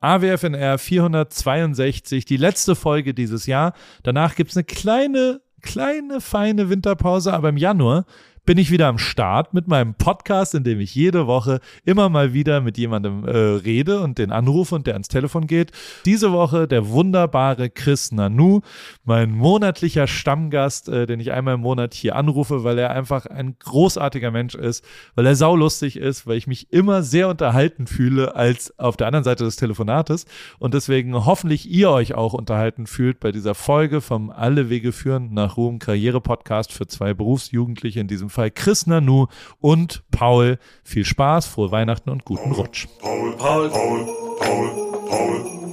AWFNR 462, die letzte Folge dieses Jahr. Danach gibt's eine kleine, kleine, feine Winterpause, aber im Januar bin ich wieder am Start mit meinem Podcast, in dem ich jede Woche immer mal wieder mit jemandem äh, rede und den anrufe und der ans Telefon geht. Diese Woche der wunderbare Chris Nanu, mein monatlicher Stammgast, äh, den ich einmal im Monat hier anrufe, weil er einfach ein großartiger Mensch ist, weil er saulustig ist, weil ich mich immer sehr unterhalten fühle als auf der anderen Seite des Telefonates und deswegen hoffentlich ihr euch auch unterhalten fühlt bei dieser Folge vom Alle Wege führen nach Ruhm Karriere Podcast für zwei Berufsjugendliche in diesem Fall Fall Chris Nanu und Paul. Viel Spaß, frohe Weihnachten und guten Rutsch. Paul, Paul, Paul, Paul,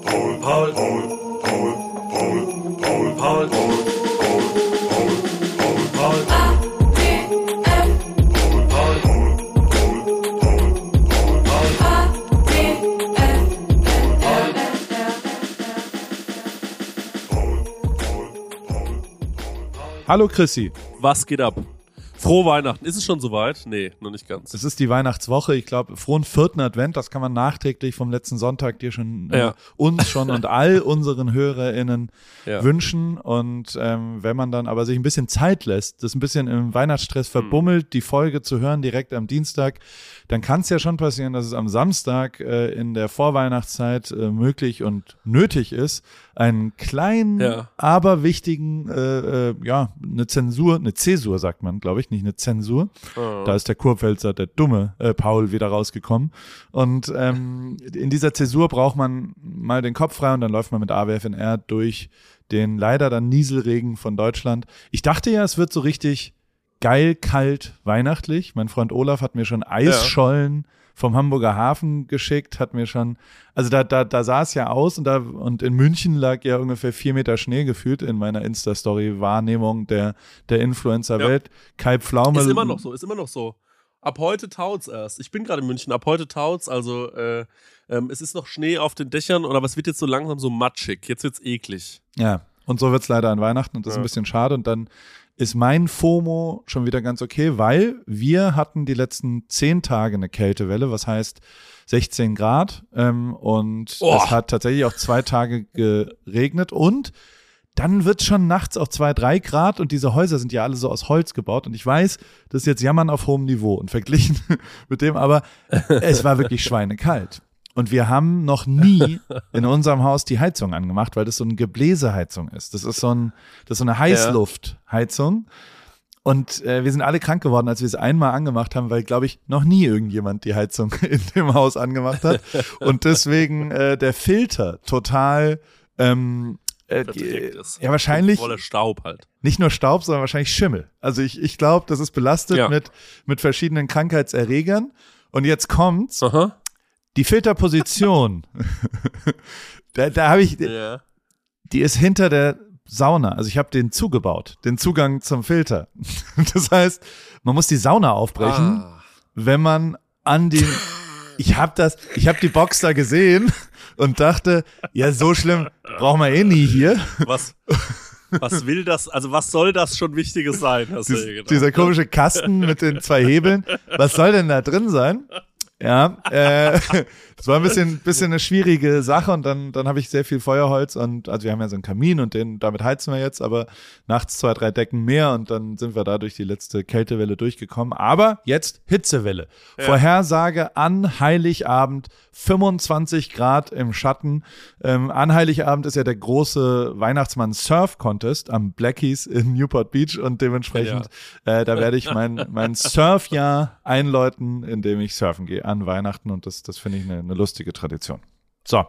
Paul, Paul, Paul, Paul, Paul, Paul, Paul, Paul, Paul. Hallo Chrissy. Was geht ab? Frohe Weihnachten. Ist es schon soweit? Nee, noch nicht ganz. Es ist die Weihnachtswoche. Ich glaube, frohen vierten Advent. Das kann man nachträglich vom letzten Sonntag dir schon, äh, ja. äh, uns schon und all unseren HörerInnen ja. wünschen. Und ähm, wenn man dann aber sich ein bisschen Zeit lässt, das ein bisschen im Weihnachtsstress verbummelt, hm. die Folge zu hören direkt am Dienstag, dann kann es ja schon passieren, dass es am Samstag äh, in der Vorweihnachtszeit äh, möglich und nötig ist, einen kleinen, ja. aber wichtigen, äh, äh, ja, eine Zensur, eine Zäsur sagt man, glaube ich, nicht eine Zensur. Oh. Da ist der Kurpfälzer, der dumme äh, Paul wieder rausgekommen. Und ähm, in dieser Zäsur braucht man mal den Kopf frei und dann läuft man mit AWFNR durch den leider dann Nieselregen von Deutschland. Ich dachte ja, es wird so richtig geil, kalt, weihnachtlich. Mein Freund Olaf hat mir schon Eisschollen ja. Vom Hamburger Hafen geschickt, hat mir schon, also da, da, da sah es ja aus und da, und in München lag ja ungefähr vier Meter Schnee gefühlt in meiner Insta-Story-Wahrnehmung der, der Influencer-Welt. Ja. Kai Pflaume. Ist immer noch so, ist immer noch so. Ab heute taut's erst. Ich bin gerade in München. Ab heute taut's. Also äh, ähm, es ist noch Schnee auf den Dächern, aber es wird jetzt so langsam so matschig. Jetzt wird's eklig. Ja, und so wird's leider an Weihnachten und das ja. ist ein bisschen schade. Und dann ist mein FOMO schon wieder ganz okay, weil wir hatten die letzten zehn Tage eine Kältewelle, was heißt 16 Grad ähm, und oh. es hat tatsächlich auch zwei Tage geregnet und dann wird schon nachts auch zwei, drei Grad und diese Häuser sind ja alle so aus Holz gebaut und ich weiß, das ist jetzt Jammern auf hohem Niveau und verglichen mit dem, aber es war wirklich schweinekalt. Und wir haben noch nie in unserem Haus die Heizung angemacht, weil das so eine Gebläseheizung ist. Das ist so, ein, das ist so eine Heißluftheizung. Und äh, wir sind alle krank geworden, als wir es einmal angemacht haben, weil, glaube ich, noch nie irgendjemand die Heizung in dem Haus angemacht hat. Und deswegen äh, der Filter total ähm, äh, ja, wahrscheinlich. Staub halt. Nicht nur Staub, sondern wahrscheinlich Schimmel. Also ich, ich glaube, das ist belastet ja. mit, mit verschiedenen Krankheitserregern. Und jetzt kommt's. Aha. Die Filterposition, da, da habe ich, ja. die ist hinter der Sauna. Also ich habe den zugebaut, den Zugang zum Filter. Das heißt, man muss die Sauna aufbrechen, ah. wenn man an den. Ich habe das, ich habe die Box da gesehen und dachte, ja, so schlimm brauchen wir eh nie hier. Was? Was will das, also was soll das schon Wichtiges sein? Dies, dieser komische Kasten mit den zwei Hebeln, was soll denn da drin sein? Ja, äh, das war ein bisschen, bisschen eine schwierige Sache und dann, dann habe ich sehr viel Feuerholz und also wir haben ja so einen Kamin und den, damit heizen wir jetzt, aber nachts zwei, drei Decken mehr und dann sind wir da durch die letzte Kältewelle durchgekommen. Aber jetzt Hitzewelle. Ja. Vorhersage an Heiligabend 25 Grad im Schatten. Ähm, an Heiligabend ist ja der große Weihnachtsmann Surf Contest am Blackies in Newport Beach und dementsprechend, ja. äh, da werde ich mein, mein Surfjahr einläuten, indem ich surfen gehe an Weihnachten und das, das finde ich eine, eine lustige Tradition. So.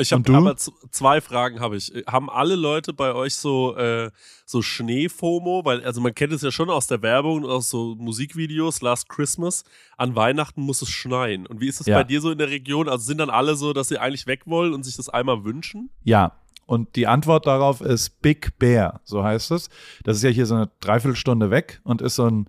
Ich habe aber zwei Fragen habe ich. Haben alle Leute bei euch so äh, so Schneefomo, weil also man kennt es ja schon aus der Werbung und aus so Musikvideos Last Christmas, an Weihnachten muss es schneien. Und wie ist es ja. bei dir so in der Region? Also sind dann alle so, dass sie eigentlich weg wollen und sich das einmal wünschen? Ja, und die Antwort darauf ist Big Bear, so heißt es. Das ist ja hier so eine Dreiviertelstunde weg und ist so ein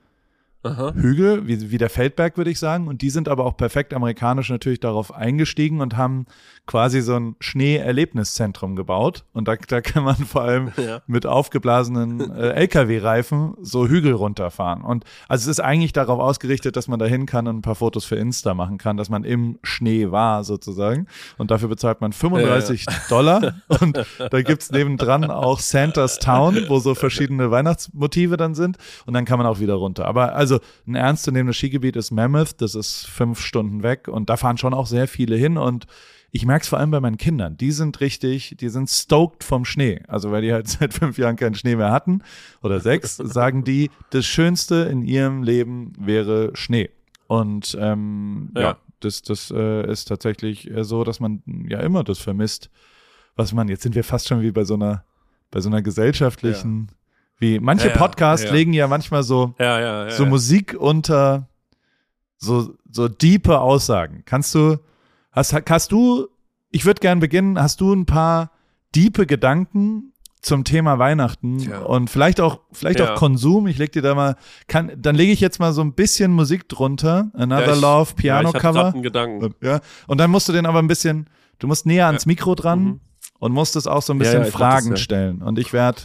Aha. Hügel, wie, wie der Feldberg, würde ich sagen. Und die sind aber auch perfekt amerikanisch natürlich darauf eingestiegen und haben quasi so ein Schneeerlebniszentrum gebaut. Und da, da kann man vor allem ja. mit aufgeblasenen äh, LKW-Reifen so Hügel runterfahren. Und also es ist eigentlich darauf ausgerichtet, dass man da hin kann und ein paar Fotos für Insta machen kann, dass man im Schnee war sozusagen. Und dafür bezahlt man 35 ja, ja. Dollar. Und da gibt's nebendran auch Santa's Town, wo so verschiedene Weihnachtsmotive dann sind. Und dann kann man auch wieder runter. Aber also ein ernstzunehmendes Skigebiet ist Mammoth. Das ist fünf Stunden weg. Und da fahren schon auch sehr viele hin. Und ich merke es vor allem bei meinen Kindern. Die sind richtig, die sind stoked vom Schnee. Also weil die halt seit fünf Jahren keinen Schnee mehr hatten oder sechs, sagen die, das Schönste in ihrem Leben wäre Schnee. Und ähm, ja. ja das, das äh, ist tatsächlich äh, so, dass man ja immer das vermisst, was man, jetzt sind wir fast schon wie bei so einer, bei so einer gesellschaftlichen, ja. Wie manche ja, Podcasts legen ja manchmal so, so Musik unter so, so diepe Aussagen. Kannst du, Hast, hast du, ich würde gern beginnen, hast du ein paar diepe Gedanken zum Thema Weihnachten Tja. und vielleicht auch vielleicht ja. auch Konsum. Ich leg dir da mal kann dann lege ich jetzt mal so ein bisschen Musik drunter. Another ja, ich, Love Piano ja, Cover. Einen Gedanken. Ja, und dann musst du den aber ein bisschen du musst näher ans Mikro dran mhm. und musst es auch so ein bisschen Fragen das, stellen und ich werde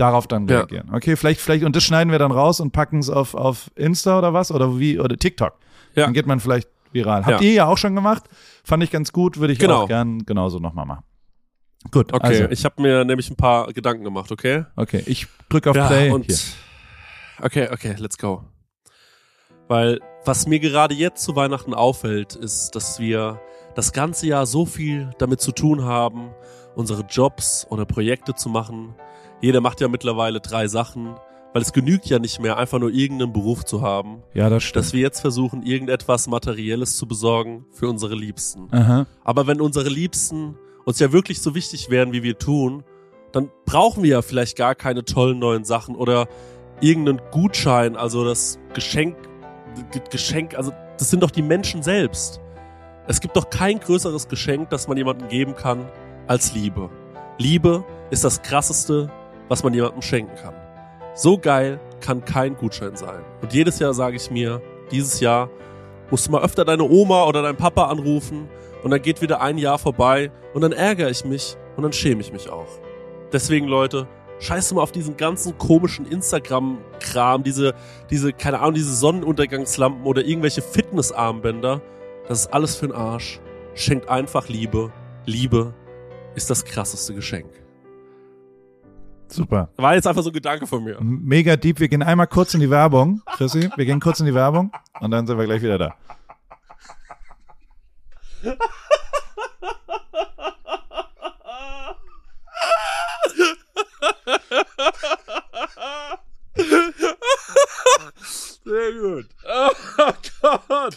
darauf dann reagieren. Okay, vielleicht vielleicht und das schneiden wir dann raus und packen es auf auf Insta oder was oder wie oder TikTok. Ja. Dann geht man vielleicht viral. Habt ihr ja auch schon gemacht? Fand ich ganz gut, würde ich genau. auch gern genauso nochmal machen. Gut, okay. Also. Ich habe mir nämlich ein paar Gedanken gemacht, okay? Okay, ich drücke auf ja, Play. Und, hier. Okay, okay, let's go. Weil was mir gerade jetzt zu Weihnachten auffällt, ist, dass wir das ganze Jahr so viel damit zu tun haben, unsere Jobs oder Projekte zu machen. Jeder macht ja mittlerweile drei Sachen. Weil es genügt ja nicht mehr, einfach nur irgendeinen Beruf zu haben. Ja, das stimmt. Dass wir jetzt versuchen, irgendetwas Materielles zu besorgen für unsere Liebsten. Aha. Aber wenn unsere Liebsten uns ja wirklich so wichtig wären, wie wir tun, dann brauchen wir ja vielleicht gar keine tollen neuen Sachen oder irgendeinen Gutschein, also das Geschenk, Geschenk, also das sind doch die Menschen selbst. Es gibt doch kein größeres Geschenk, das man jemandem geben kann, als Liebe. Liebe ist das krasseste, was man jemandem schenken kann. So geil kann kein Gutschein sein. Und jedes Jahr sage ich mir, dieses Jahr musst du mal öfter deine Oma oder deinen Papa anrufen und dann geht wieder ein Jahr vorbei und dann ärgere ich mich und dann schäme ich mich auch. Deswegen Leute, scheiße mal auf diesen ganzen komischen Instagram-Kram, diese, diese, keine Ahnung, diese Sonnenuntergangslampen oder irgendwelche Fitnessarmbänder. Das ist alles für den Arsch. Schenkt einfach Liebe. Liebe ist das krasseste Geschenk. Super. War jetzt einfach so ein Gedanke von mir. Mega deep. Wir gehen einmal kurz in die Werbung, Chrissy. Wir gehen kurz in die Werbung und dann sind wir gleich wieder da. Sehr gut. Oh Gott.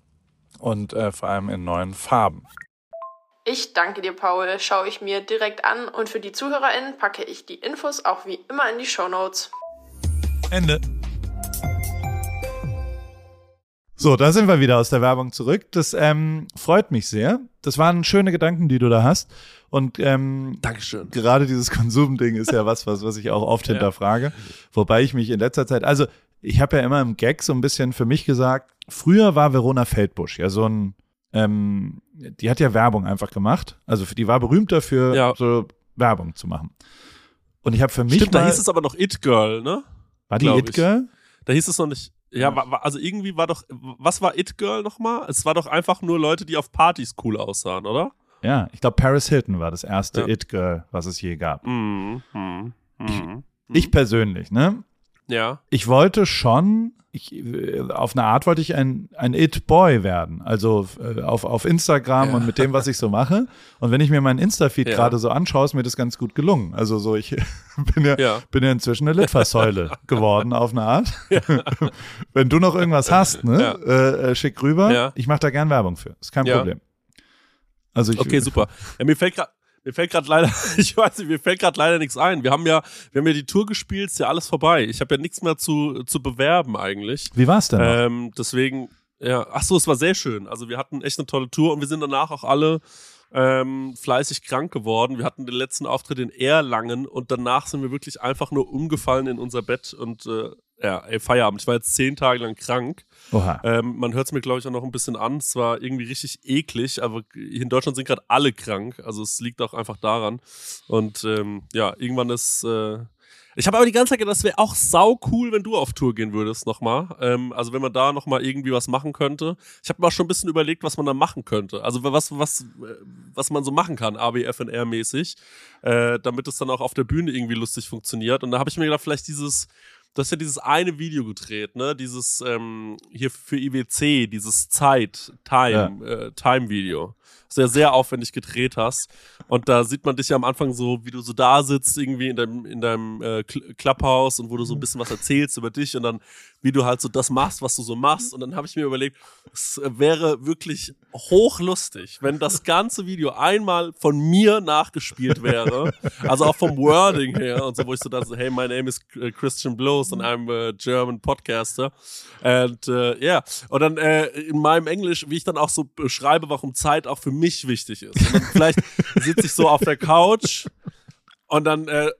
und äh, vor allem in neuen Farben. Ich danke dir, Paul. Schaue ich mir direkt an und für die ZuhörerInnen packe ich die Infos auch wie immer in die Show Notes. Ende. So, da sind wir wieder aus der Werbung zurück. Das ähm, freut mich sehr. Das waren schöne Gedanken, die du da hast. Und ähm, Dankeschön. gerade dieses Konsumding ist ja was, was, was ich auch oft hinterfrage. Wobei ich mich in letzter Zeit, also ich habe ja immer im Gag so ein bisschen für mich gesagt, früher war Verona Feldbusch ja so ein, ähm, die hat ja Werbung einfach gemacht. Also die war berühmt dafür, ja. so Werbung zu machen. Und ich habe für mich. Stimmt, mal, da hieß es aber noch It Girl, ne? War die It Girl? Da hieß es noch nicht. Ja, war, also irgendwie war doch, was war It Girl nochmal? Es war doch einfach nur Leute, die auf Partys cool aussahen, oder? Ja, ich glaube, Paris Hilton war das erste ja. It Girl, was es je gab. Mhm. Mhm. Ich, ich persönlich, ne? Ja. Ich wollte schon, ich, auf eine Art wollte ich ein, ein It-Boy werden. Also äh, auf, auf Instagram ja. und mit dem, was ich so mache. Und wenn ich mir meinen Insta-Feed ja. gerade so anschaue, ist mir das ganz gut gelungen. Also so, ich bin ja, ja. bin ja inzwischen eine Litfaßsäule geworden auf eine Art. wenn du noch irgendwas hast, ne, äh, äh, schick rüber. Ich mache da gern Werbung für. Ist kein Problem. Also ich, okay, super. Ja, mir fällt gerade mir fällt gerade leider, ich weiß nicht, mir fällt gerade leider nichts ein. Wir haben ja, wir haben ja die Tour gespielt, ist ja alles vorbei. Ich habe ja nichts mehr zu, zu bewerben eigentlich. Wie war's denn? Ähm, deswegen, ja, ach so, es war sehr schön. Also wir hatten echt eine tolle Tour und wir sind danach auch alle ähm, fleißig krank geworden. Wir hatten den letzten Auftritt in Erlangen und danach sind wir wirklich einfach nur umgefallen in unser Bett und äh, ja, ey, Feierabend. Ich war jetzt zehn Tage lang krank. Ähm, man hört es mir, glaube ich, auch noch ein bisschen an. Es war irgendwie richtig eklig, aber in Deutschland sind gerade alle krank. Also es liegt auch einfach daran. Und ähm, ja, irgendwann ist. Äh, ich habe aber die ganze Zeit gedacht, das wäre auch sau cool, wenn du auf Tour gehen würdest nochmal. Ähm, also wenn man da nochmal irgendwie was machen könnte. Ich habe mal schon ein bisschen überlegt, was man da machen könnte. Also was, was, was man so machen kann, ABFNR-mäßig, äh, damit es dann auch auf der Bühne irgendwie lustig funktioniert. Und da habe ich mir gedacht, vielleicht dieses du hast ja dieses eine Video gedreht, ne? Dieses ähm, hier für IWC, dieses Zeit, Time, ja. äh, Time-Video ja sehr aufwendig gedreht hast. Und da sieht man dich ja am Anfang so, wie du so da sitzt, irgendwie in deinem, in deinem äh, Clubhouse und wo du so ein bisschen was erzählst über dich und dann, wie du halt so das machst, was du so machst. Und dann habe ich mir überlegt, es wäre wirklich hochlustig, wenn das ganze Video einmal von mir nachgespielt wäre. Also auch vom Wording her und so, wo ich so dachte, hey, my name is äh, Christian Blows and I'm a German podcaster. And uh, yeah. Und dann äh, in meinem Englisch, wie ich dann auch so beschreibe, warum Zeit auch für mich wichtig ist. Vielleicht sitze ich so auf der Couch und dann äh,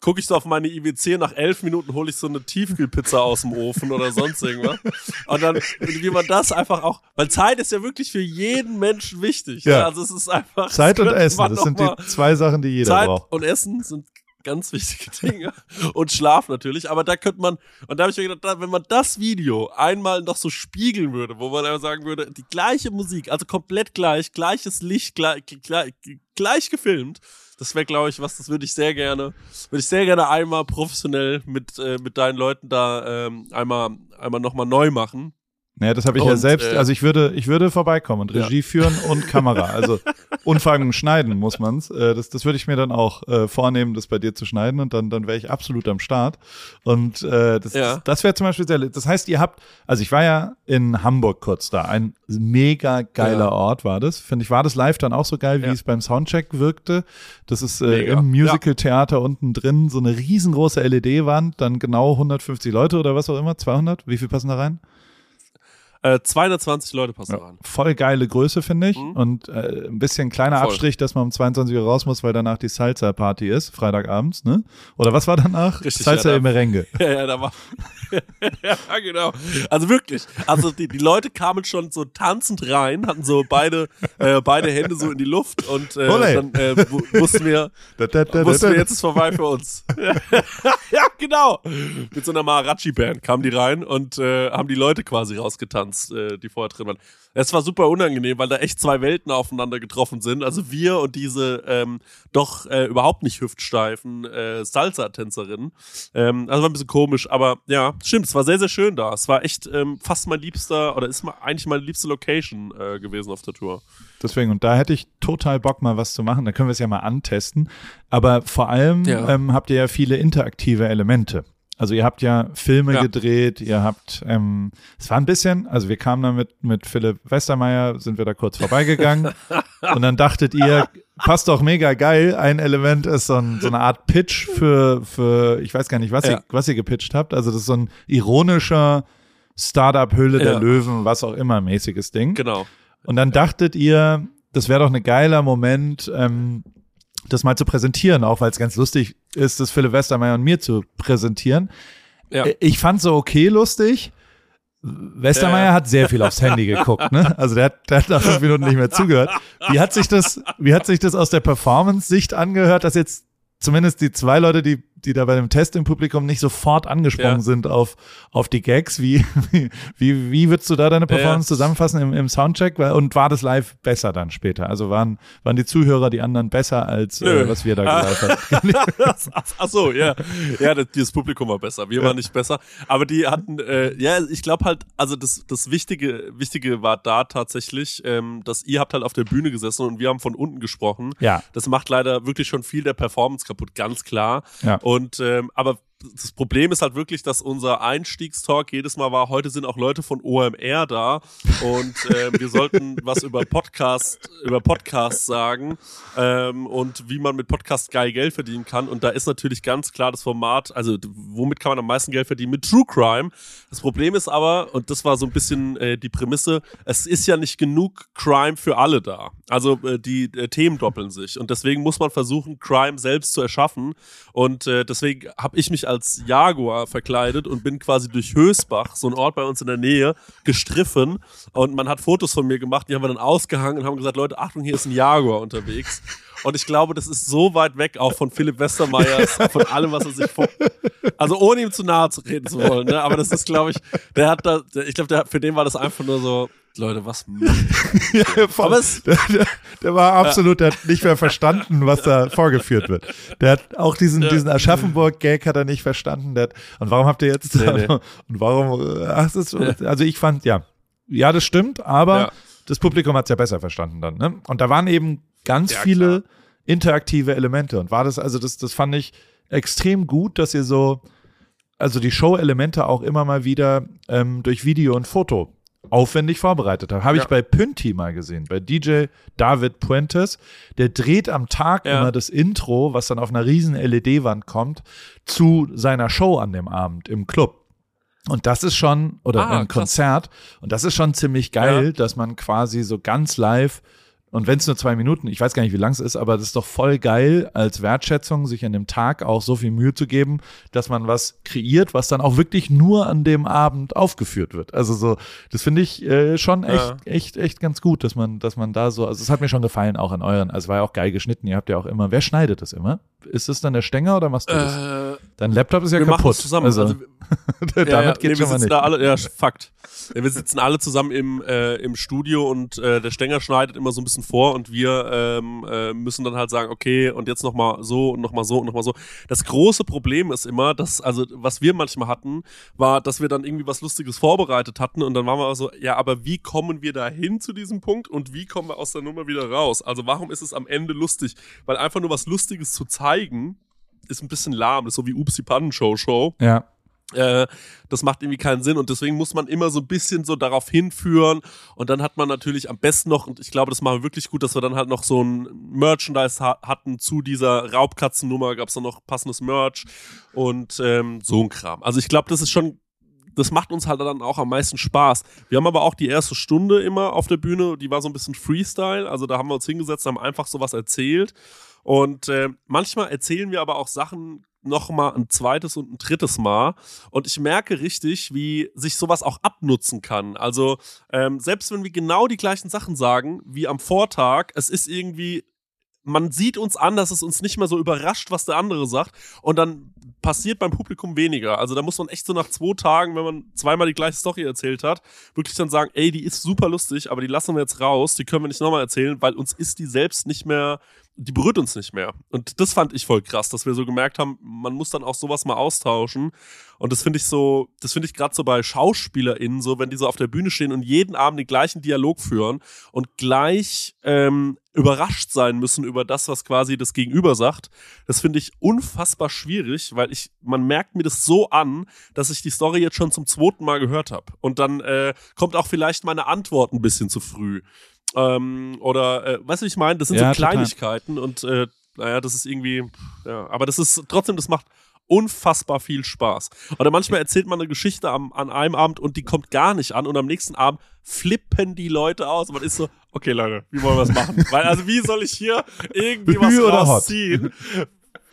gucke ich so auf meine IWC, nach elf Minuten hole ich so eine Tiefkühlpizza aus dem Ofen oder sonst irgendwas. Und dann, wie man das einfach auch, weil Zeit ist ja wirklich für jeden Menschen wichtig. Ja. Also es ist einfach. Zeit und Essen, das sind die zwei Sachen, die jeder Zeit braucht. Zeit und Essen sind ganz wichtige Dinge. und Schlaf natürlich. Aber da könnte man, und da habe ich mir gedacht, wenn man das Video einmal noch so spiegeln würde, wo man einfach sagen würde, die gleiche Musik, also komplett gleich, gleiches Licht, gleich, gleich, gleich gefilmt, das wäre, glaube ich, was, das würde ich sehr gerne, würde ich sehr gerne einmal professionell mit, äh, mit deinen Leuten da ähm, einmal, einmal nochmal neu machen. Naja, das habe ich und, ja selbst. Äh, also ich würde, ich würde vorbeikommen und Regie ja. führen und Kamera. Also Unfangen schneiden muss man's. Äh, das, das würde ich mir dann auch äh, vornehmen, das bei dir zu schneiden und dann, dann wäre ich absolut am Start. Und äh, das, ja. das wäre zum Beispiel sehr. Das heißt, ihr habt, also ich war ja in Hamburg kurz da. Ein mega geiler ja. Ort war das. Finde ich, war das live dann auch so geil, wie es beim Soundcheck wirkte. Das ist äh, im Musical-Theater unten drin so eine riesengroße LED-Wand, dann genau 150 Leute oder was auch immer, 200. Wie viel passen da rein? Äh, 220 Leute passen ja, rein. Voll geile Größe, finde ich. Mhm. Und äh, ein bisschen kleiner voll. Abstrich, dass man um 22 Uhr raus muss, weil danach die Salsa-Party ist, Freitagabends, ne? Oder was war danach? Richtig, Salsa ja, im Merengue. Ja, ja, da war. ja, genau. Also wirklich. Also die, die Leute kamen schon so tanzend rein, hatten so beide, äh, beide Hände so in die Luft und äh, dann äh, wussten wir, wussten wir, jetzt ist vorbei für uns. ja, genau. Mit so einer Maharaji-Band kamen die rein und äh, haben die Leute quasi rausgetanzt, äh, die vorher drin waren. Es war super unangenehm, weil da echt zwei Welten aufeinander getroffen sind. Also wir und diese ähm, doch äh, überhaupt nicht hüftsteifen äh, Salsa-Tänzerinnen. Ähm, also war ein bisschen komisch, aber ja, stimmt, es war sehr, sehr schön da. Es war echt ähm, fast mein liebster, oder ist mal eigentlich meine liebste Location äh, gewesen auf der Tour. Deswegen, und da hätte ich total Bock, mal was zu machen. Da können wir es ja mal antesten. Aber vor allem ja. ähm, habt ihr ja viele interaktive Elemente. Also ihr habt ja Filme ja. gedreht, ihr habt, ähm, es war ein bisschen, also wir kamen da mit, mit Philipp Westermeier, sind wir da kurz vorbeigegangen und dann dachtet ihr, passt doch mega geil, ein Element ist so, ein, so eine Art Pitch für, für, ich weiß gar nicht, was, ja. ihr, was ihr gepitcht habt, also das ist so ein ironischer Startup-Hülle ja. der Löwen, was auch immer mäßiges Ding. Genau. Und dann dachtet ihr, das wäre doch ein geiler Moment, ähm, das mal zu präsentieren, auch weil es ganz lustig ist, das Philipp Westermeier und mir zu präsentieren. Ja. Äh, ich fand so okay lustig. Westermeier ja. hat sehr viel aufs Handy geguckt, ne? Also der hat, der hat nach fünf Minuten nicht mehr zugehört. Wie hat sich das, wie hat sich das aus der Performance-Sicht angehört, dass jetzt zumindest die zwei Leute, die die da bei dem Test im Publikum nicht sofort angesprungen ja. sind auf, auf die Gags. Wie, wie, wie, würdest du da deine Performance ja. zusammenfassen im, im Soundcheck? Und war das live besser dann später? Also waren, waren die Zuhörer, die anderen besser als äh, was wir da live haben? ach, so, ja. Ja, das, dieses Publikum war besser. Wir ja. waren nicht besser. Aber die hatten, äh, ja, ich glaube halt, also das, das Wichtige, Wichtige war da tatsächlich, ähm, dass ihr habt halt auf der Bühne gesessen und wir haben von unten gesprochen. Ja. Das macht leider wirklich schon viel der Performance kaputt, ganz klar. Ja. Und ähm, aber das Problem ist halt wirklich, dass unser Einstiegstalk jedes Mal war, heute sind auch Leute von OMR da und äh, wir sollten was über Podcast, über Podcasts sagen ähm, und wie man mit Podcast geil Geld verdienen kann. Und da ist natürlich ganz klar das Format, also womit kann man am meisten Geld verdienen? Mit True Crime. Das Problem ist aber, und das war so ein bisschen äh, die Prämisse, es ist ja nicht genug Crime für alle da. Also äh, die äh, Themen doppeln sich und deswegen muss man versuchen, Crime selbst zu erschaffen. Und äh, deswegen habe ich mich als Jaguar verkleidet und bin quasi durch Hösbach, so ein Ort bei uns in der Nähe, gestriffen. Und man hat Fotos von mir gemacht, die haben wir dann ausgehangen und haben gesagt, Leute, Achtung, hier ist ein Jaguar unterwegs. Und ich glaube, das ist so weit weg auch von Philipp Westermeiers, von allem, was er sich vor. Also ohne ihm zu nahe zu reden zu wollen, ne? Aber das ist, glaube ich, der hat da, ich glaube, für den war das einfach nur so, Leute, was ja, Aber es, der, der, der, war absolut, der hat nicht mehr verstanden, was da vorgeführt wird. Der hat auch diesen, ja. diesen Aschaffenburg-Gag hat er nicht verstanden. Der hat, und warum habt ihr jetzt, nee, nee. und warum, ach, ist, also ich fand, ja, ja, das stimmt, aber ja. das Publikum hat es ja besser verstanden dann, ne? Und da waren eben ganz viele klar. interaktive Elemente und war das, also das, das fand ich extrem gut, dass ihr so, also die Show-Elemente auch immer mal wieder ähm, durch Video und Foto aufwendig vorbereitet habe. Habe ja. ich bei Pünti mal gesehen, bei DJ David Puentes. Der dreht am Tag ja. immer das Intro, was dann auf einer riesen LED-Wand kommt, zu seiner Show an dem Abend im Club. Und das ist schon, oder ah, ein Konzert, und das ist schon ziemlich geil, ja. dass man quasi so ganz live und wenn es nur zwei Minuten, ich weiß gar nicht, wie lang es ist, aber das ist doch voll geil als Wertschätzung, sich an dem Tag auch so viel Mühe zu geben, dass man was kreiert, was dann auch wirklich nur an dem Abend aufgeführt wird. Also so, das finde ich äh, schon echt, ja. echt, echt ganz gut, dass man, dass man da so, also es hat mir schon gefallen, auch an euren, also war ja auch geil geschnitten. Ihr habt ja auch immer, wer schneidet das immer? Ist es dann der Stänger oder machst du das? Äh, Dein Laptop ist ja wir kaputt. zusammen. Also, also damit ja, geht nee, schon wir sitzen Da alle, ja, Fakt. Wir sitzen alle zusammen im, äh, im Studio und äh, der Stänger schneidet immer so ein bisschen vor und wir ähm, äh, müssen dann halt sagen, okay, und jetzt nochmal so und nochmal so und nochmal so. Das große Problem ist immer, dass, also was wir manchmal hatten, war, dass wir dann irgendwie was Lustiges vorbereitet hatten und dann waren wir so, ja, aber wie kommen wir da hin zu diesem Punkt und wie kommen wir aus der Nummer wieder raus? Also warum ist es am Ende lustig? Weil einfach nur was Lustiges zu zeigen, ist ein bisschen lahm. Das ist so wie Ups, die Pannenshow-Show. Ja. Äh, das macht irgendwie keinen Sinn und deswegen muss man immer so ein bisschen so darauf hinführen und dann hat man natürlich am besten noch, und ich glaube, das machen wir wirklich gut, dass wir dann halt noch so ein Merchandise ha hatten zu dieser Raubkatzennummer, gab es dann noch passendes Merch und ähm, so ein Kram. Also ich glaube, das ist schon das macht uns halt dann auch am meisten Spaß. Wir haben aber auch die erste Stunde immer auf der Bühne, die war so ein bisschen Freestyle. Also da haben wir uns hingesetzt, haben einfach sowas erzählt. Und äh, manchmal erzählen wir aber auch Sachen noch mal ein zweites und ein drittes Mal. Und ich merke richtig, wie sich sowas auch abnutzen kann. Also ähm, selbst wenn wir genau die gleichen Sachen sagen wie am Vortag, es ist irgendwie man sieht uns an, dass es uns nicht mehr so überrascht, was der andere sagt. Und dann passiert beim Publikum weniger. Also da muss man echt so nach zwei Tagen, wenn man zweimal die gleiche Story erzählt hat, wirklich dann sagen, ey, die ist super lustig, aber die lassen wir jetzt raus, die können wir nicht nochmal erzählen, weil uns ist die selbst nicht mehr, die berührt uns nicht mehr. Und das fand ich voll krass, dass wir so gemerkt haben, man muss dann auch sowas mal austauschen. Und das finde ich so, das finde ich gerade so bei SchauspielerInnen so, wenn die so auf der Bühne stehen und jeden Abend den gleichen Dialog führen und gleich ähm, überrascht sein müssen über das, was quasi das Gegenüber sagt. Das finde ich unfassbar schwierig, weil ich, man merkt mir das so an, dass ich die Story jetzt schon zum zweiten Mal gehört habe. Und dann äh, kommt auch vielleicht meine Antwort ein bisschen zu früh. Ähm, oder, äh, weißt du, ich meine? Das sind ja, so Kleinigkeiten total. und äh, naja, das ist irgendwie, ja, aber das ist trotzdem, das macht unfassbar viel Spaß. Oder manchmal erzählt man eine Geschichte am, an einem Abend und die kommt gar nicht an und am nächsten Abend flippen die Leute aus und man ist so, okay Leute, wie wollen wir das machen? Weil also wie soll ich hier irgendwie was rausziehen?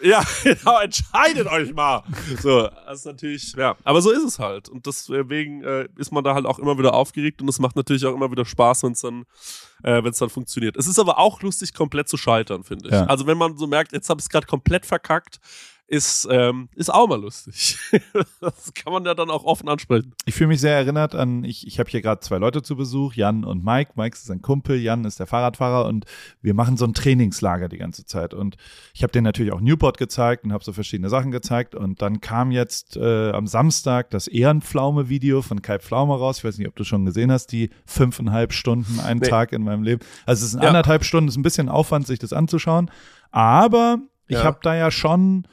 Ja, genau, entscheidet euch mal. So, das ist natürlich, ja, aber so ist es halt. Und deswegen äh, ist man da halt auch immer wieder aufgeregt und es macht natürlich auch immer wieder Spaß, wenn es dann, äh, wenn es dann funktioniert. Es ist aber auch lustig, komplett zu scheitern, finde ich. Ja. Also wenn man so merkt, jetzt habe ich es gerade komplett verkackt, ist, ähm, ist auch mal lustig. das kann man ja dann auch offen ansprechen. Ich fühle mich sehr erinnert an, ich, ich habe hier gerade zwei Leute zu Besuch, Jan und Mike. Mike ist ein Kumpel, Jan ist der Fahrradfahrer und wir machen so ein Trainingslager die ganze Zeit. Und ich habe denen natürlich auch Newport gezeigt und habe so verschiedene Sachen gezeigt. Und dann kam jetzt äh, am Samstag das Ehrenpflaume-Video von Kai Pflaume raus. Ich weiß nicht, ob du schon gesehen hast, die fünfeinhalb Stunden, einen nee. Tag in meinem Leben. Also es ist ja. anderthalb Stunden, ist ein bisschen Aufwand, sich das anzuschauen. Aber ich ja. habe da ja schon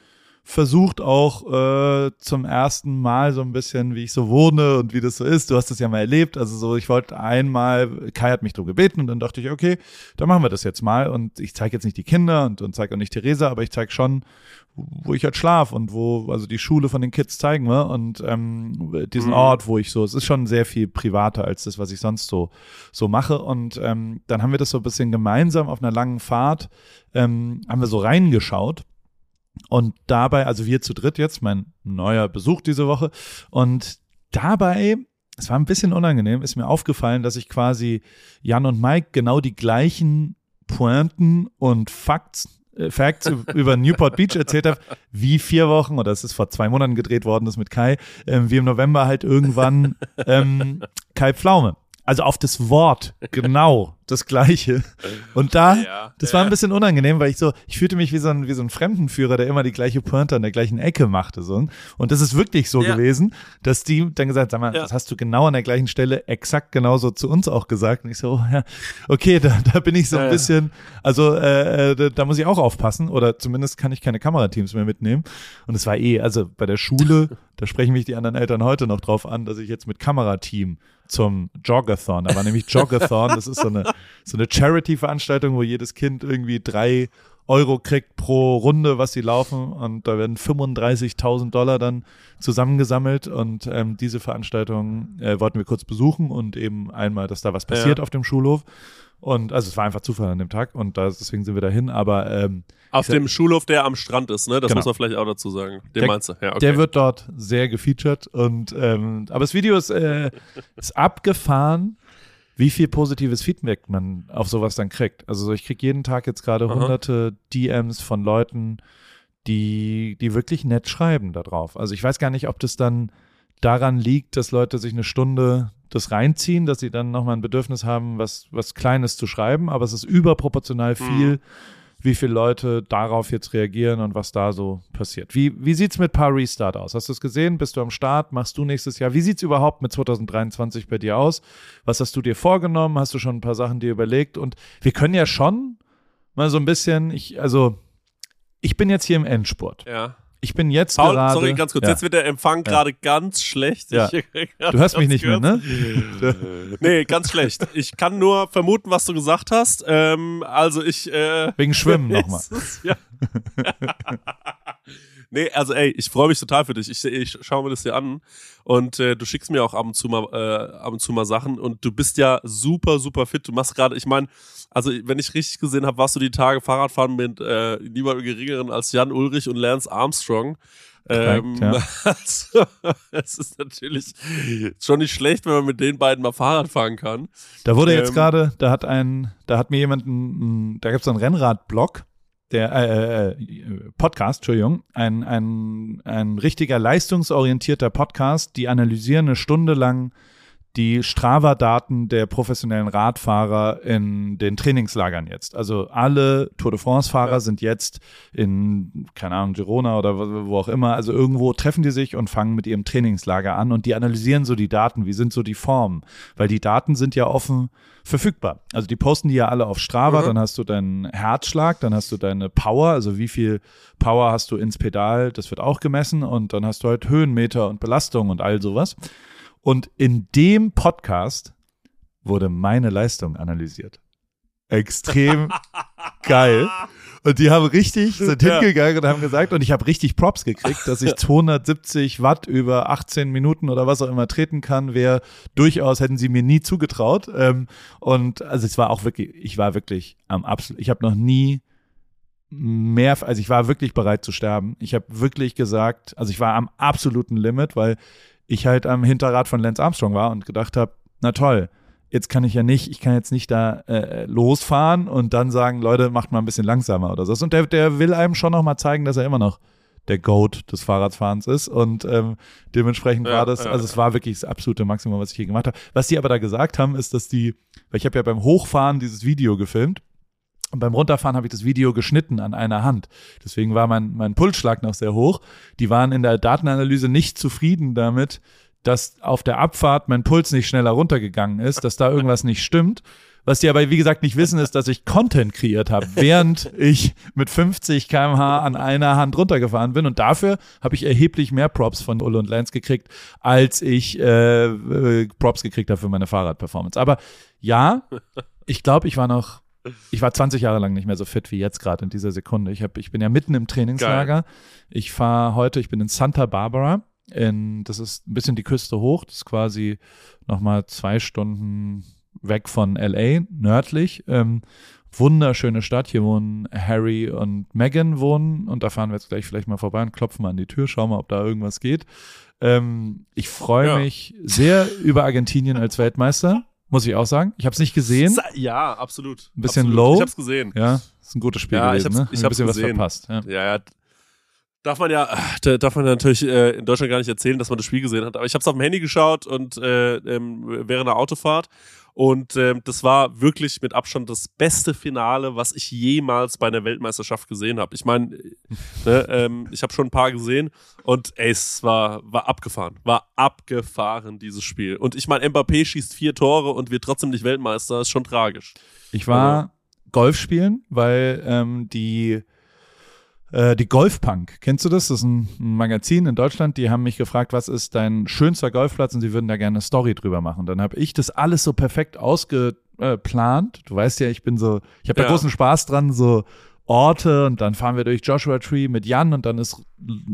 versucht auch äh, zum ersten Mal so ein bisschen, wie ich so wohne und wie das so ist. Du hast das ja mal erlebt. Also so, ich wollte einmal, Kai hat mich darum gebeten und dann dachte ich, okay, dann machen wir das jetzt mal. Und ich zeige jetzt nicht die Kinder und, und zeige auch nicht Theresa, aber ich zeige schon, wo ich halt schlaf und wo, also die Schule von den Kids zeigen wir und ähm, diesen mhm. Ort, wo ich so, es ist schon sehr viel privater als das, was ich sonst so, so mache. Und ähm, dann haben wir das so ein bisschen gemeinsam auf einer langen Fahrt, ähm, haben wir so reingeschaut und dabei, also wir zu dritt jetzt, mein neuer Besuch diese Woche. Und dabei, es war ein bisschen unangenehm, ist mir aufgefallen, dass ich quasi Jan und Mike genau die gleichen Pointen und Facts, äh, Facts über Newport Beach erzählt habe, wie vier Wochen, oder es ist vor zwei Monaten gedreht worden, das mit Kai, ähm, wie im November halt irgendwann ähm, Kai Pflaume. Also auf das Wort genau das Gleiche. Und da, ja, das war ein bisschen unangenehm, weil ich so, ich fühlte mich wie so ein, wie so ein Fremdenführer, der immer die gleiche Pointe an der gleichen Ecke machte. So. Und das ist wirklich so ja. gewesen, dass die dann gesagt, sag mal, das hast du genau an der gleichen Stelle exakt genauso zu uns auch gesagt. Und ich so, ja, okay, da, da bin ich so ein bisschen, also äh, da, da muss ich auch aufpassen. Oder zumindest kann ich keine Kamerateams mehr mitnehmen. Und es war eh, also bei der Schule, da sprechen mich die anderen Eltern heute noch drauf an, dass ich jetzt mit Kamerateam zum Joggathon. Da war nämlich Joggathon, das ist so eine, so eine Charity-Veranstaltung, wo jedes Kind irgendwie drei Euro kriegt pro Runde, was sie laufen. Und da werden 35.000 Dollar dann zusammengesammelt. Und ähm, diese Veranstaltung äh, wollten wir kurz besuchen und eben einmal, dass da was passiert ja. auf dem Schulhof. Und also es war einfach Zufall an dem Tag und da, deswegen sind wir dahin. Aber ähm, auf dem Schulhof, der am Strand ist, ne? Das genau. muss man vielleicht auch dazu sagen. Den der, meinst du? Ja, okay. Der wird dort sehr gefeatured und ähm, aber das Video ist, äh, ist abgefahren, wie viel positives Feedback man auf sowas dann kriegt. Also ich kriege jeden Tag jetzt gerade hunderte DMs von Leuten, die, die wirklich nett schreiben da drauf. Also ich weiß gar nicht, ob das dann daran liegt, dass Leute sich eine Stunde das reinziehen, dass sie dann nochmal ein Bedürfnis haben, was, was Kleines zu schreiben, aber es ist überproportional mhm. viel, mhm. Wie viele Leute darauf jetzt reagieren und was da so passiert. Wie, wie sieht es mit Paar Restart aus? Hast du es gesehen? Bist du am Start? Machst du nächstes Jahr? Wie sieht es überhaupt mit 2023 bei dir aus? Was hast du dir vorgenommen? Hast du schon ein paar Sachen dir überlegt? Und wir können ja schon mal so ein bisschen, ich, also ich bin jetzt hier im Endspurt. Ja. Ich bin jetzt Paul, gerade. Sorry, ganz kurz. Ja. Jetzt wird der Empfang ja. gerade ganz schlecht. Ja. du hörst mich nicht gehört. mehr, ne? nee, ganz schlecht. Ich kann nur vermuten, was du gesagt hast. Ähm, also ich. Äh, Wegen Schwimmen nochmal. Ja. Nee, also ey, ich freue mich total für dich. Ich, ich schaue mir das hier an und äh, du schickst mir auch ab und zu mal äh, ab und zu mal Sachen und du bist ja super super fit. Du machst gerade, ich meine, also wenn ich richtig gesehen habe, warst du die Tage Fahrradfahren mit äh, niemandem geringeren als Jan Ulrich und Lance Armstrong. Ähm, ja. also, es ist natürlich schon nicht schlecht, wenn man mit den beiden mal Fahrrad fahren kann. Da wurde ähm, jetzt gerade, da hat ein, da hat mir jemand, ein, da gibt es einen Rennradblock der äh, äh, Podcast, Entschuldigung, ein, ein, ein richtiger leistungsorientierter Podcast, die analysieren eine Stunde lang die Strava-Daten der professionellen Radfahrer in den Trainingslagern jetzt. Also alle Tour de France-Fahrer ja. sind jetzt in, keine Ahnung, Girona oder wo auch immer, also irgendwo treffen die sich und fangen mit ihrem Trainingslager an und die analysieren so die Daten, wie sind so die Formen, weil die Daten sind ja offen verfügbar. Also die posten die ja alle auf Strava, mhm. dann hast du deinen Herzschlag, dann hast du deine Power, also wie viel Power hast du ins Pedal, das wird auch gemessen und dann hast du halt Höhenmeter und Belastung und all sowas. Und in dem Podcast wurde meine Leistung analysiert. Extrem geil. Und die haben richtig, sind ja. hingegangen und haben gesagt, und ich habe richtig Props gekriegt, dass ich 270 Watt über 18 Minuten oder was auch immer treten kann, wäre durchaus, hätten sie mir nie zugetraut. Ähm, und also es war auch wirklich, ich war wirklich am absolut, ich habe noch nie mehr, also ich war wirklich bereit zu sterben. Ich habe wirklich gesagt, also ich war am absoluten Limit, weil ich halt am Hinterrad von Lance Armstrong war und gedacht habe, na toll, jetzt kann ich ja nicht, ich kann jetzt nicht da äh, losfahren und dann sagen, Leute, macht mal ein bisschen langsamer oder so. Und der, der will einem schon noch mal zeigen, dass er immer noch der Goat des Fahrradfahrens ist und ähm, dementsprechend ja, war das, ja, also es war wirklich das absolute Maximum, was ich hier gemacht habe. Was die aber da gesagt haben, ist, dass die, weil ich habe ja beim Hochfahren dieses Video gefilmt und beim Runterfahren habe ich das Video geschnitten an einer Hand. Deswegen war mein, mein Pulsschlag noch sehr hoch. Die waren in der Datenanalyse nicht zufrieden damit, dass auf der Abfahrt mein Puls nicht schneller runtergegangen ist, dass da irgendwas nicht stimmt. Was die aber, wie gesagt, nicht wissen, ist, dass ich Content kreiert habe, während ich mit 50 kmh an einer Hand runtergefahren bin. Und dafür habe ich erheblich mehr Props von Ulle und Lance gekriegt, als ich äh, äh Props gekriegt habe für meine Fahrradperformance. Aber ja, ich glaube, ich war noch ich war 20 Jahre lang nicht mehr so fit wie jetzt gerade in dieser Sekunde. Ich, hab, ich bin ja mitten im Trainingslager. Geil. Ich fahre heute, ich bin in Santa Barbara. In, das ist ein bisschen die Küste hoch. Das ist quasi nochmal zwei Stunden weg von LA, nördlich. Ähm, wunderschöne Stadt. Hier wohnen Harry und Megan wohnen und da fahren wir jetzt gleich vielleicht mal vorbei und klopfen mal an die Tür, schauen mal, ob da irgendwas geht. Ähm, ich freue ja. mich sehr über Argentinien als Weltmeister muss ich auch sagen. Ich habe es nicht gesehen. Ja, absolut. Ein bisschen absolut. low. Ich habe es gesehen. Ja, ist ein gutes Spiel ja, gewesen. Ich hab's, ne? ich ein bisschen gesehen. was verpasst. Ja, ja. ja. Darf man ja, darf man natürlich äh, in Deutschland gar nicht erzählen, dass man das Spiel gesehen hat. Aber ich habe es auf dem Handy geschaut und äh, ähm, während der Autofahrt und ähm, das war wirklich mit Abstand das beste Finale, was ich jemals bei einer Weltmeisterschaft gesehen habe. Ich meine, ne, ähm, ich habe schon ein paar gesehen und ey, es war, war abgefahren. War abgefahren, dieses Spiel. Und ich meine, Mbappé schießt vier Tore und wird trotzdem nicht Weltmeister. Ist schon tragisch. Ich war also, Golf spielen, weil ähm, die äh, die Golfpunk, kennst du das? Das ist ein, ein, Magazin in Deutschland, die haben mich gefragt, was ist dein schönster Golfplatz und sie würden da gerne eine Story drüber machen. Dann habe ich das alles so perfekt ausgeplant. Du weißt ja, ich bin so, ich habe da großen Spaß dran, so Orte und dann fahren wir durch Joshua Tree mit Jan und dann ist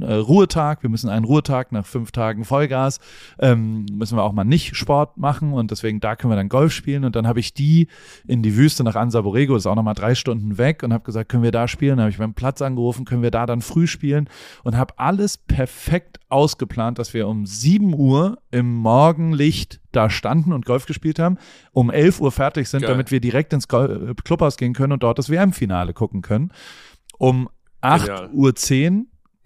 äh, Ruhetag. Wir müssen einen Ruhetag nach fünf Tagen Vollgas. Ähm, müssen wir auch mal nicht Sport machen und deswegen da können wir dann Golf spielen und dann habe ich die in die Wüste nach Ansa Borrego, das ist auch nochmal drei Stunden weg und habe gesagt, können wir da spielen? Dann habe ich beim Platz angerufen, können wir da dann früh spielen und habe alles perfekt ausgeplant, dass wir um sieben Uhr im Morgenlicht da standen und Golf gespielt haben, um 11 Uhr fertig sind, Geil. damit wir direkt ins äh, Clubhaus gehen können und dort das WM-Finale gucken können. Um 8.10 Uhr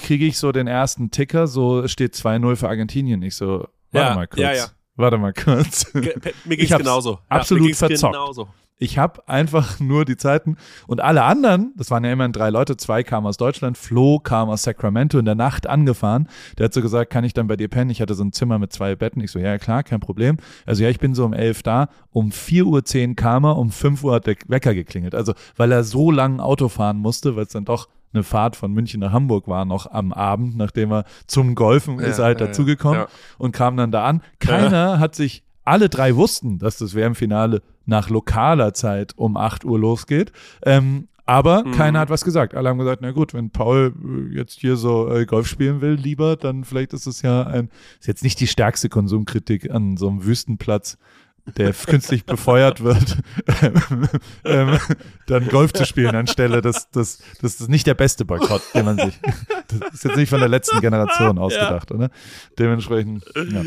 kriege ich so den ersten Ticker, so steht 2-0 für Argentinien. Ich so, warte ja, mal kurz. Ja, ja. Warte mal kurz. Mir geht's genauso. Absolut ja, verzockt. Genauso. Ich habe einfach nur die Zeiten und alle anderen, das waren ja immerhin drei Leute, zwei kamen aus Deutschland, Flo kam aus Sacramento in der Nacht angefahren. Der hat so gesagt, kann ich dann bei dir pennen? Ich hatte so ein Zimmer mit zwei Betten. Ich so, ja klar, kein Problem. Also ja, ich bin so um elf da. Um vier Uhr zehn kam er, um fünf Uhr hat der Wecker geklingelt. Also weil er so lang Auto fahren musste, weil es dann doch eine Fahrt von München nach Hamburg war noch am Abend, nachdem er zum Golfen ja, ist er halt ja, dazugekommen ja. und kam dann da an. Keiner hat sich alle drei wussten, dass das WM-Finale nach lokaler Zeit um 8 Uhr losgeht. Ähm, Aber mhm. keiner hat was gesagt. Alle haben gesagt, na gut, wenn Paul äh, jetzt hier so äh, Golf spielen will, lieber, dann vielleicht ist es ja ein, ist jetzt nicht die stärkste Konsumkritik an so einem Wüstenplatz, der künstlich befeuert wird, ähm, dann Golf zu spielen anstelle. Das, das, das ist nicht der beste Boykott, den man sich, das ist jetzt nicht von der letzten Generation ausgedacht, ja. oder? Dementsprechend, ja.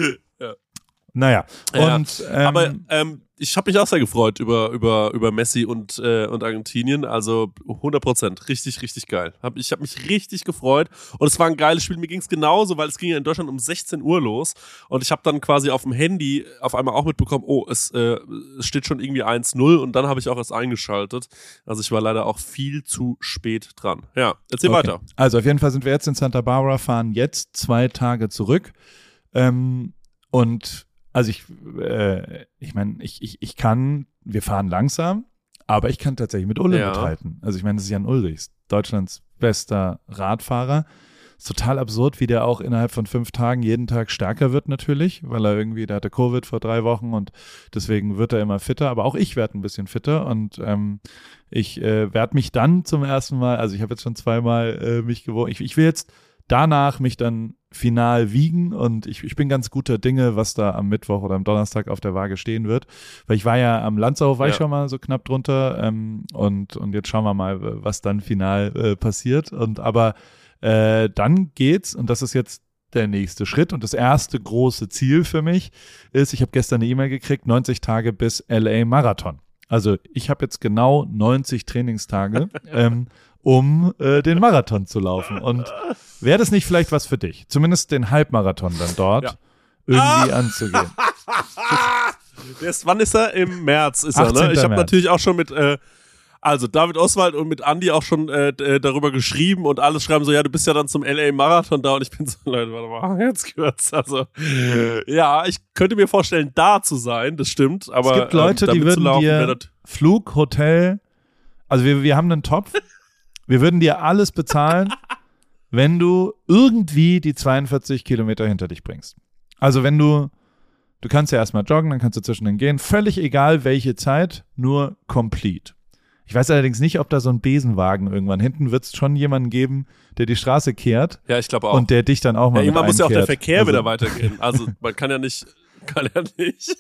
Ja. Naja, und, ja, ähm, aber ähm, ich habe mich auch sehr gefreut über, über, über Messi und, äh, und Argentinien. Also 100 Prozent. Richtig, richtig geil. Hab, ich habe mich richtig gefreut. Und es war ein geiles Spiel. Mir ging es genauso, weil es ging ja in Deutschland um 16 Uhr los. Und ich habe dann quasi auf dem Handy auf einmal auch mitbekommen, oh, es, äh, steht schon irgendwie 1-0. Und dann habe ich auch erst eingeschaltet. Also ich war leider auch viel zu spät dran. Ja, erzähl okay. weiter. Also auf jeden Fall sind wir jetzt in Santa Barbara, fahren jetzt zwei Tage zurück. Ähm, und also ich, äh, ich meine, ich, ich, ich kann, wir fahren langsam, aber ich kann tatsächlich mit Ulle ja. mithalten. Also ich meine, das ist Jan Ulrichs, Deutschlands bester Radfahrer. Ist total absurd, wie der auch innerhalb von fünf Tagen jeden Tag stärker wird natürlich, weil er irgendwie, der hatte Covid vor drei Wochen und deswegen wird er immer fitter. Aber auch ich werde ein bisschen fitter und ähm, ich äh, werde mich dann zum ersten Mal, also ich habe jetzt schon zweimal äh, mich gewogen. Ich, ich will jetzt danach mich dann final wiegen und ich, ich bin ganz guter Dinge, was da am Mittwoch oder am Donnerstag auf der Waage stehen wird. Weil ich war ja am Lanzau, war ja. ich schon mal so knapp drunter ähm, und, und jetzt schauen wir mal, was dann final äh, passiert. Und aber äh, dann geht's, und das ist jetzt der nächste Schritt und das erste große Ziel für mich ist, ich habe gestern eine E-Mail gekriegt, 90 Tage bis LA Marathon. Also ich habe jetzt genau 90 Trainingstage ähm, um äh, den Marathon zu laufen. Und wäre das nicht vielleicht was für dich? Zumindest den Halbmarathon dann dort ja. irgendwie ah. anzugehen. ist, wann ist er? Im März ist er, ne? Ich habe natürlich auch schon mit, äh, also David Oswald und mit Andy auch schon äh, äh, darüber geschrieben und alles schreiben so, ja, du bist ja dann zum LA Marathon da und ich bin so, Leute, warte mal, jetzt gehört's. Also, ja, ich könnte mir vorstellen, da zu sein, das stimmt, aber. Es gibt Leute, ähm, die würden dir Flug, Hotel, also wir, wir haben einen Topf, wir würden dir alles bezahlen, wenn du irgendwie die 42 Kilometer hinter dich bringst. Also wenn du, du kannst ja erstmal joggen, dann kannst du zwischendrin gehen, völlig egal welche Zeit, nur complete. Ich weiß allerdings nicht, ob da so ein Besenwagen irgendwann hinten wird es schon jemanden geben, der die Straße kehrt. Ja, ich glaube auch. Und der dich dann auch mal. Ja, irgendwann muss ja auch der Verkehr also, wieder weitergehen. Also man kann ja nicht kann er nicht.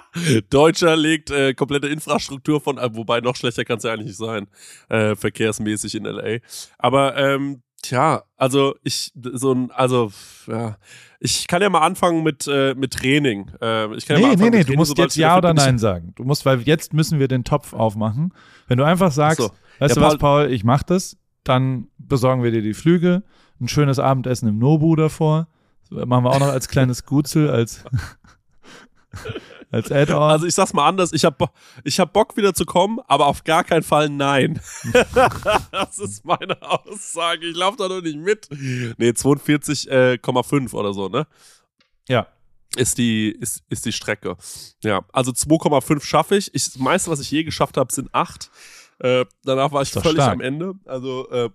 Deutscher legt äh, komplette Infrastruktur von, äh, wobei noch schlechter kann es ja eigentlich nicht sein, äh, verkehrsmäßig in LA. Aber ähm, tja, also ich so ein, also ja, ich kann ja mal anfangen mit äh, mit Training. Äh, ich kann nee, ja nee, nee, du musst jetzt ja oder nein sagen. Du musst, weil jetzt müssen wir den Topf aufmachen. Wenn du einfach sagst, so. weißt ja, du was, Paul, ich mach das, dann besorgen wir dir die Flüge, ein schönes Abendessen im Nobu davor. Machen wir auch noch als kleines Gutzel, als Als Add-on. Also ich sag's mal anders, ich hab, ich hab Bock wieder zu kommen, aber auf gar keinen Fall nein. das ist meine Aussage. Ich laufe da noch nicht mit. Nee, 42,5 äh, oder so, ne? Ja. Ist die, ist, ist die Strecke. Ja, also 2,5 schaffe ich. ich. Das meiste, was ich je geschafft habe, sind 8. Äh, danach war ich völlig stark. am Ende. Also, äh,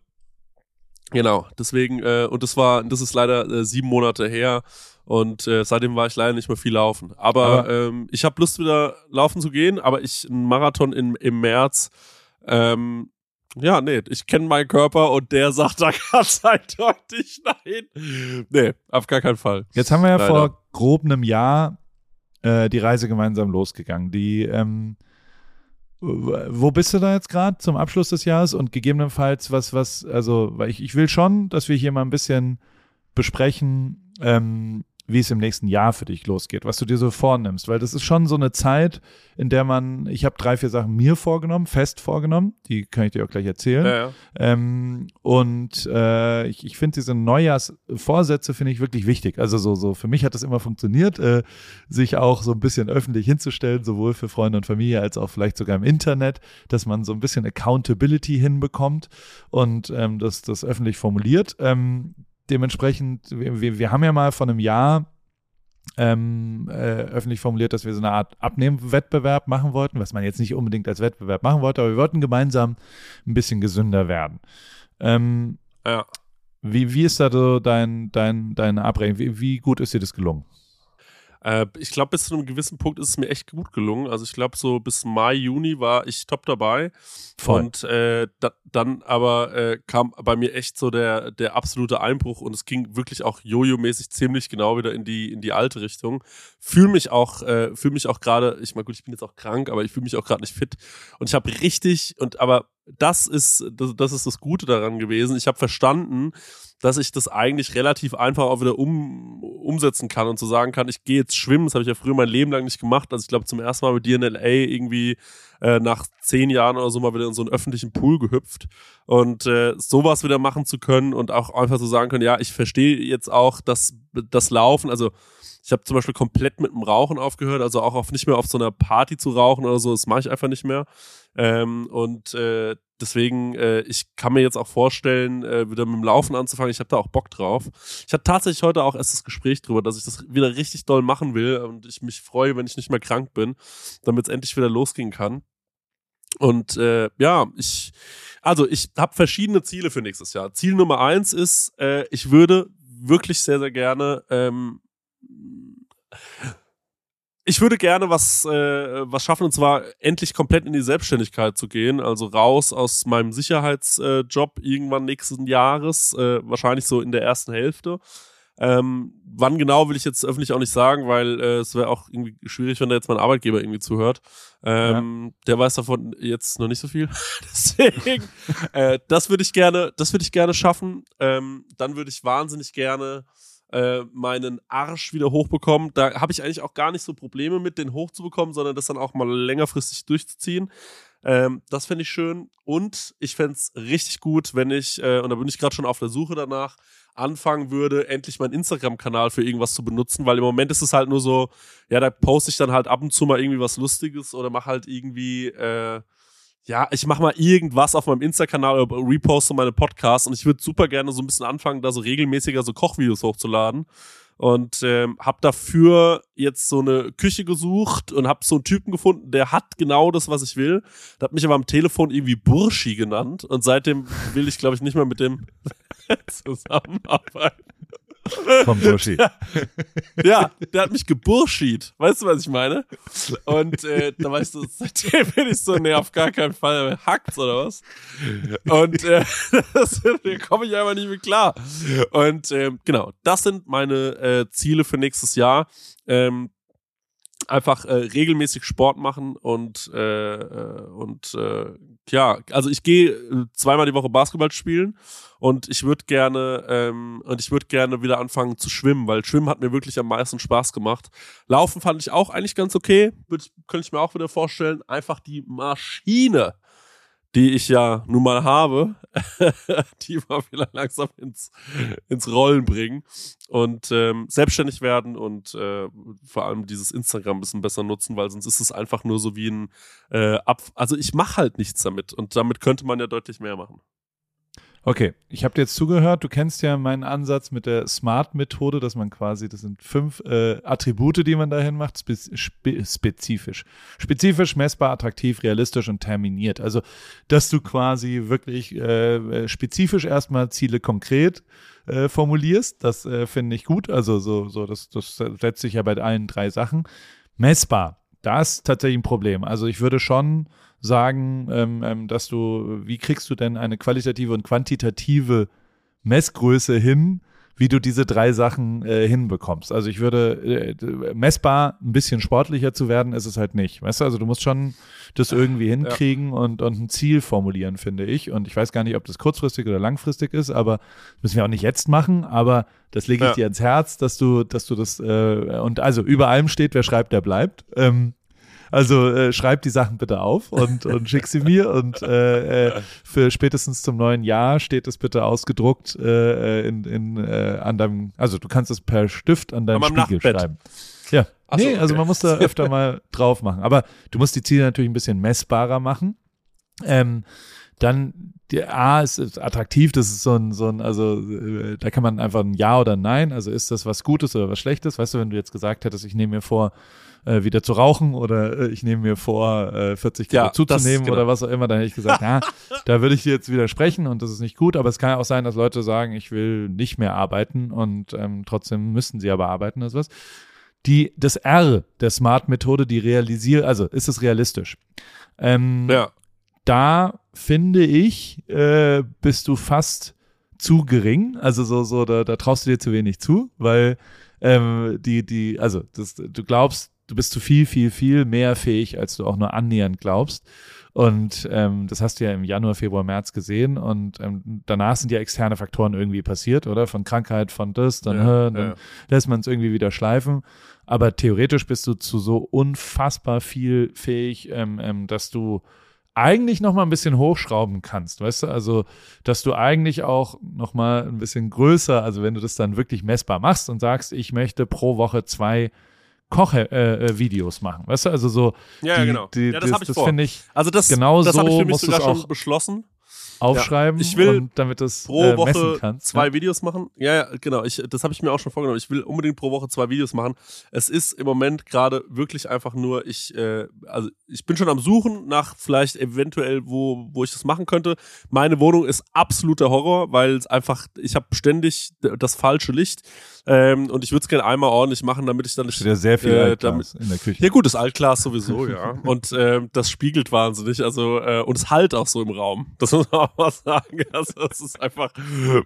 genau, deswegen, äh, und das war, das ist leider äh, sieben Monate her. Und äh, seitdem war ich leider nicht mehr viel laufen. Aber, aber ähm, ich habe Lust, wieder laufen zu gehen, aber ich, ein Marathon in, im März, ähm, ja, nee, ich kenne meinen Körper und der sagt da ganz eindeutig nein. Nee, auf gar keinen Fall. Jetzt haben wir ja leider. vor grob einem Jahr äh, die Reise gemeinsam losgegangen. Die, ähm, wo bist du da jetzt gerade zum Abschluss des Jahres? Und gegebenenfalls was, was, also, weil ich, ich will schon, dass wir hier mal ein bisschen besprechen, ähm, wie es im nächsten Jahr für dich losgeht, was du dir so vornimmst, weil das ist schon so eine Zeit, in der man, ich habe drei, vier Sachen mir vorgenommen, fest vorgenommen, die kann ich dir auch gleich erzählen. Ja, ja. Ähm, und äh, ich, ich finde diese Neujahrsvorsätze finde ich wirklich wichtig. Also so, so für mich hat das immer funktioniert, äh, sich auch so ein bisschen öffentlich hinzustellen, sowohl für Freunde und Familie als auch vielleicht sogar im Internet, dass man so ein bisschen Accountability hinbekommt und ähm, das, das öffentlich formuliert. Ähm, dementsprechend, wir, wir haben ja mal vor einem Jahr ähm, äh, öffentlich formuliert, dass wir so eine Art Abnehmwettbewerb machen wollten, was man jetzt nicht unbedingt als Wettbewerb machen wollte, aber wir wollten gemeinsam ein bisschen gesünder werden. Ähm, ja. Wie, wie ist da so dein, dein, deine Abrechnung? Wie, wie gut ist dir das gelungen? Äh, ich glaube, bis zu einem gewissen Punkt ist es mir echt gut gelungen. Also ich glaube, so bis Mai, Juni war ich top dabei. Voll. Und äh, da, dann aber äh, kam bei mir echt so der, der absolute Einbruch und es ging wirklich auch Jojo-mäßig ziemlich genau wieder in die, in die alte Richtung. Fühle mich auch, äh, fühle mich auch gerade, ich meine, gut, ich bin jetzt auch krank, aber ich fühle mich auch gerade nicht fit. Und ich habe richtig, und aber das ist, das, das ist das Gute daran gewesen. Ich habe verstanden, dass ich das eigentlich relativ einfach auch wieder um, umsetzen kann und zu so sagen kann, ich gehe jetzt schwimmen. Das habe ich ja früher mein Leben lang nicht gemacht. Also ich glaube zum ersten Mal mit dir in LA irgendwie äh, nach zehn Jahren oder so mal wieder in so einen öffentlichen Pool gehüpft. Und äh, sowas wieder machen zu können und auch einfach so sagen können, ja, ich verstehe jetzt auch das, das Laufen. Also ich habe zum Beispiel komplett mit dem Rauchen aufgehört, also auch auf nicht mehr auf so einer Party zu rauchen oder so, das mache ich einfach nicht mehr. Ähm, und äh, deswegen, äh, ich kann mir jetzt auch vorstellen, äh, wieder mit dem Laufen anzufangen. Ich habe da auch Bock drauf. Ich hatte tatsächlich heute auch erst das Gespräch drüber, dass ich das wieder richtig doll machen will und ich mich freue, wenn ich nicht mehr krank bin, damit es endlich wieder losgehen kann. Und äh, ja, ich, also ich habe verschiedene Ziele für nächstes Jahr. Ziel Nummer eins ist, äh, ich würde wirklich sehr, sehr gerne ähm, ich würde gerne was, äh, was schaffen, und zwar endlich komplett in die Selbstständigkeit zu gehen. Also raus aus meinem Sicherheitsjob äh, irgendwann nächsten Jahres, äh, wahrscheinlich so in der ersten Hälfte. Ähm, wann genau will ich jetzt öffentlich auch nicht sagen, weil äh, es wäre auch irgendwie schwierig, wenn da jetzt mein Arbeitgeber irgendwie zuhört. Ähm, ja. Der weiß davon jetzt noch nicht so viel. Deswegen, äh, das würde ich gerne, das würde ich gerne schaffen. Ähm, dann würde ich wahnsinnig gerne äh, meinen Arsch wieder hochbekommen. Da habe ich eigentlich auch gar nicht so Probleme mit, den hochzubekommen, sondern das dann auch mal längerfristig durchzuziehen. Ähm, das fände ich schön. Und ich fände es richtig gut, wenn ich, äh, und da bin ich gerade schon auf der Suche danach, anfangen würde, endlich meinen Instagram-Kanal für irgendwas zu benutzen, weil im Moment ist es halt nur so, ja, da poste ich dann halt ab und zu mal irgendwie was Lustiges oder mache halt irgendwie, äh, ja, ich mache mal irgendwas auf meinem Insta-Kanal oder reposte meine Podcasts und ich würde super gerne so ein bisschen anfangen, da so regelmäßiger so Kochvideos hochzuladen. Und ähm, habe dafür jetzt so eine Küche gesucht und habe so einen Typen gefunden, der hat genau das, was ich will. Der hat mich aber am Telefon irgendwie Burschi genannt und seitdem will ich, glaube ich, nicht mehr mit dem zusammenarbeiten. Vom Burschi. Ja, ja, der hat mich geburschied. Weißt du, was ich meine? Und äh, da weißt du, seitdem bin ich so, nee, auf gar keinen Fall hackt's oder was? Und äh, da komme ich einfach nicht mehr klar. Und äh, genau, das sind meine äh, Ziele für nächstes Jahr. Ähm, einfach äh, regelmäßig Sport machen und äh, äh, und äh, ja, also ich gehe äh, zweimal die Woche Basketball spielen und ich würde gerne ähm, und ich würde gerne wieder anfangen zu schwimmen, weil Schwimmen hat mir wirklich am meisten Spaß gemacht. Laufen fand ich auch eigentlich ganz okay, würde könnte ich mir auch wieder vorstellen. Einfach die Maschine die ich ja nun mal habe, die mal wieder langsam ins, ins Rollen bringen und ähm, selbstständig werden und äh, vor allem dieses Instagram ein bisschen besser nutzen, weil sonst ist es einfach nur so wie ein äh, Ab also ich mache halt nichts damit und damit könnte man ja deutlich mehr machen. Okay, ich habe dir jetzt zugehört. Du kennst ja meinen Ansatz mit der Smart-Methode, dass man quasi, das sind fünf äh, Attribute, die man dahin macht, spe spe spezifisch. Spezifisch, messbar, attraktiv, realistisch und terminiert. Also, dass du quasi wirklich äh, spezifisch erstmal Ziele konkret äh, formulierst, das äh, finde ich gut. Also, so, so das, das setzt sich ja bei allen drei Sachen. Messbar, das ist tatsächlich ein Problem. Also, ich würde schon sagen, ähm, ähm, dass du, wie kriegst du denn eine qualitative und quantitative Messgröße hin, wie du diese drei Sachen äh, hinbekommst. Also ich würde äh, messbar ein bisschen sportlicher zu werden, ist es halt nicht. Weißt du, also du musst schon das irgendwie hinkriegen ja. und, und ein Ziel formulieren, finde ich. Und ich weiß gar nicht, ob das kurzfristig oder langfristig ist, aber das müssen wir auch nicht jetzt machen, aber das lege ich ja. dir ans Herz, dass du, dass du das äh, und also über allem steht, wer schreibt, der bleibt. Ähm, also äh, schreib die Sachen bitte auf und, und schick sie mir und äh, äh, für spätestens zum neuen Jahr steht es bitte ausgedruckt äh, äh in, in, äh, an deinem, also du kannst es per Stift an deinem Spiegel Nachtbett. schreiben. Ja, Ach nee, so, okay. also man muss da öfter mal drauf machen. Aber du musst die Ziele natürlich ein bisschen messbarer machen. Ähm, dann die A ist, ist, attraktiv, das ist so ein, so ein, also äh, da kann man einfach ein Ja oder ein Nein, also ist das was Gutes oder was Schlechtes? Weißt du, wenn du jetzt gesagt hättest, ich nehme mir vor, äh, wieder zu rauchen oder äh, ich nehme mir vor, äh, 40 Kilo ja, zuzunehmen genau. oder was auch immer, dann hätte ich gesagt, ja, da würde ich jetzt widersprechen und das ist nicht gut, aber es kann ja auch sein, dass Leute sagen, ich will nicht mehr arbeiten und ähm, trotzdem müssten sie aber arbeiten oder sowas. die, das R der Smart-Methode, die realisiert, also ist es realistisch? Ähm, ja. Da finde ich, äh, bist du fast zu gering. Also so, so, da, da traust du dir zu wenig zu, weil ähm, die, die, also das, du glaubst, du bist zu viel, viel, viel mehr fähig, als du auch nur annähernd glaubst. Und ähm, das hast du ja im Januar, Februar, März gesehen. Und ähm, danach sind ja externe Faktoren irgendwie passiert, oder? Von Krankheit, von das, dann, ja, dann ja. lässt man es irgendwie wieder schleifen. Aber theoretisch bist du zu so unfassbar viel fähig, ähm, ähm, dass du eigentlich noch mal ein bisschen hochschrauben kannst, weißt du? Also, dass du eigentlich auch noch mal ein bisschen größer, also wenn du das dann wirklich messbar machst und sagst, ich möchte pro Woche zwei Koche-Videos äh, machen, weißt du? Also so. Ja, die, genau. Die, ja, das, das habe ich das finde ich. Also das, genau das so habe ich für mich sogar schon beschlossen aufschreiben, ja, ich will und damit es pro äh, Woche kannst, zwei ja. Videos machen. Ja, ja genau. Ich, das habe ich mir auch schon vorgenommen. Ich will unbedingt pro Woche zwei Videos machen. Es ist im Moment gerade wirklich einfach nur, ich, äh, also ich bin schon am Suchen nach vielleicht eventuell, wo, wo ich das machen könnte. Meine Wohnung ist absoluter Horror, weil es einfach, ich habe ständig das falsche Licht. Ähm, und ich würde es gerne einmal ordentlich machen, damit ich dann nicht. Ja sehr viel äh, damit, in der Küche. Ja, gut, das Altglas sowieso, ja. und äh, das spiegelt wahnsinnig. Also, äh, und es halt auch so im Raum. Das muss man auch mal sagen. Also, es ist einfach,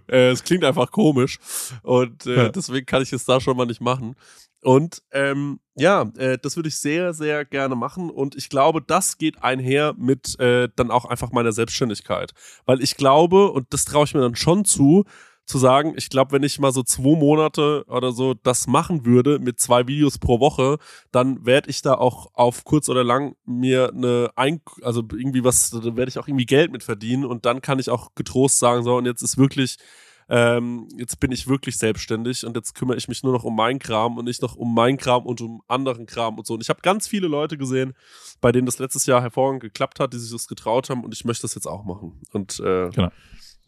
äh, es klingt einfach komisch. Und äh, ja. deswegen kann ich es da schon mal nicht machen. Und ähm, ja, äh, das würde ich sehr, sehr gerne machen. Und ich glaube, das geht einher mit äh, dann auch einfach meiner Selbstständigkeit. Weil ich glaube, und das traue ich mir dann schon zu, zu sagen, ich glaube, wenn ich mal so zwei Monate oder so das machen würde mit zwei Videos pro Woche, dann werde ich da auch auf kurz oder lang mir eine Ein also irgendwie was, da werde ich auch irgendwie Geld mit verdienen und dann kann ich auch getrost sagen, so und jetzt ist wirklich ähm, jetzt bin ich wirklich selbstständig und jetzt kümmere ich mich nur noch um meinen Kram und nicht noch um meinen Kram und um anderen Kram und so. Und ich habe ganz viele Leute gesehen, bei denen das letztes Jahr hervorragend geklappt hat, die sich das getraut haben und ich möchte das jetzt auch machen. Und äh, genau.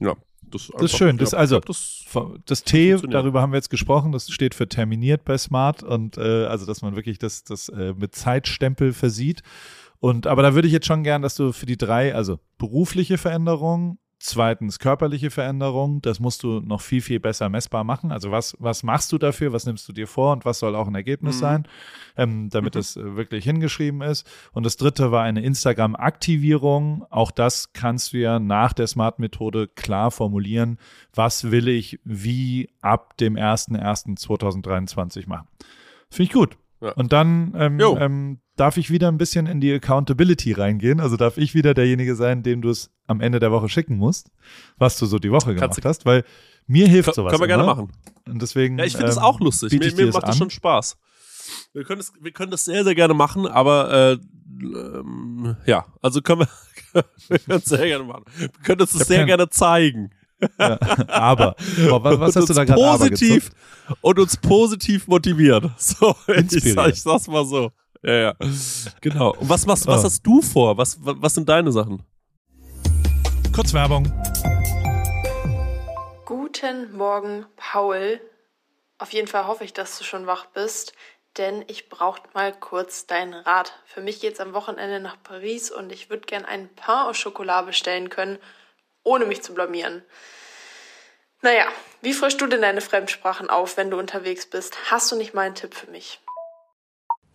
ja, das, das ist schön. Das, also, das, das T, darüber haben wir jetzt gesprochen, das steht für terminiert bei Smart und äh, also, dass man wirklich das, das äh, mit Zeitstempel versieht. Und aber da würde ich jetzt schon gern, dass du für die drei, also berufliche Veränderungen, Zweitens körperliche Veränderung, das musst du noch viel, viel besser messbar machen. Also was, was machst du dafür, was nimmst du dir vor und was soll auch ein Ergebnis mhm. sein, ähm, damit mhm. es äh, wirklich hingeschrieben ist. Und das dritte war eine Instagram-Aktivierung. Auch das kannst du ja nach der Smart-Methode klar formulieren. Was will ich wie ab dem 01.01.2023 machen? Finde ich gut. Ja. Und dann ähm, ähm, darf ich wieder ein bisschen in die Accountability reingehen. Also darf ich wieder derjenige sein, dem du es am Ende der Woche schicken musst, was du so die Woche gemacht Kannst hast, weil mir hilft sowas. Können wir immer. gerne machen. Und deswegen. Ja, ich finde es ähm, auch lustig. Mir, mir macht das schon Spaß. Wir können, das, wir können das sehr, sehr gerne machen, aber äh, ähm, ja, also können wir, wir können es sehr gerne machen. Wir können uns das sehr gerne zeigen. Ja, aber, boah, was hast du da gerade positiv und uns positiv motivieren. So, ich, sag, ich sag's mal so. Ja, ja. Genau. Und was, was, was oh. hast du vor? Was, was sind deine Sachen? Kurz Werbung. Guten Morgen, Paul. Auf jeden Fall hoffe ich, dass du schon wach bist, denn ich brauche mal kurz deinen Rat. Für mich geht's am Wochenende nach Paris und ich würde gern einen Pain au Chocolat bestellen können ohne mich zu blamieren. Naja, wie frischst du denn deine Fremdsprachen auf, wenn du unterwegs bist? Hast du nicht mal einen Tipp für mich?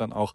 dann auch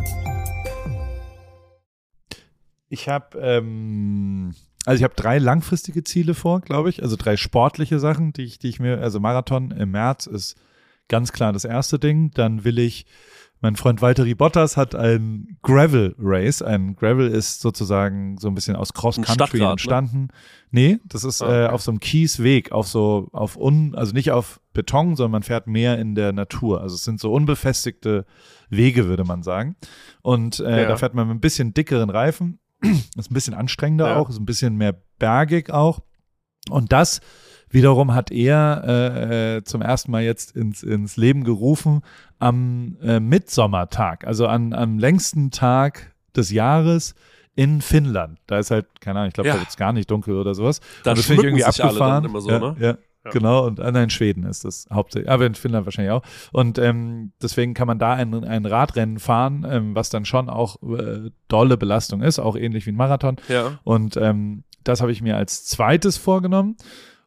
Ich habe ähm, also ich habe drei langfristige Ziele vor, glaube ich, also drei sportliche Sachen, die ich, die ich mir, also Marathon im März ist ganz klar das erste Ding. Dann will ich, mein Freund Valtteri Bottas hat ein Gravel Race. Ein Gravel ist sozusagen so ein bisschen aus Cross Country ne? entstanden. Ne? Nee, das ist ah, äh, auf so einem Kiesweg, auf so, auf un, also nicht auf Beton, sondern man fährt mehr in der Natur. Also es sind so unbefestigte Wege, würde man sagen. Und äh, ja. da fährt man mit ein bisschen dickeren Reifen ist ein bisschen anstrengender ja. auch, ist ein bisschen mehr bergig auch. Und das wiederum hat er äh, äh, zum ersten Mal jetzt ins, ins Leben gerufen am äh, Mitsommertag, also an, am längsten Tag des Jahres in Finnland. Da ist halt, keine Ahnung, ich glaube, ja. da wird es gar nicht dunkel oder sowas. Da das finde ich irgendwie abgefahren. immer so, ja, ne? ja. Ja. Genau, und an in Schweden ist das hauptsächlich, aber in Finnland wahrscheinlich auch. Und ähm, deswegen kann man da ein, ein Radrennen fahren, ähm, was dann schon auch äh, dolle Belastung ist, auch ähnlich wie ein Marathon. Ja. Und ähm, das habe ich mir als zweites vorgenommen.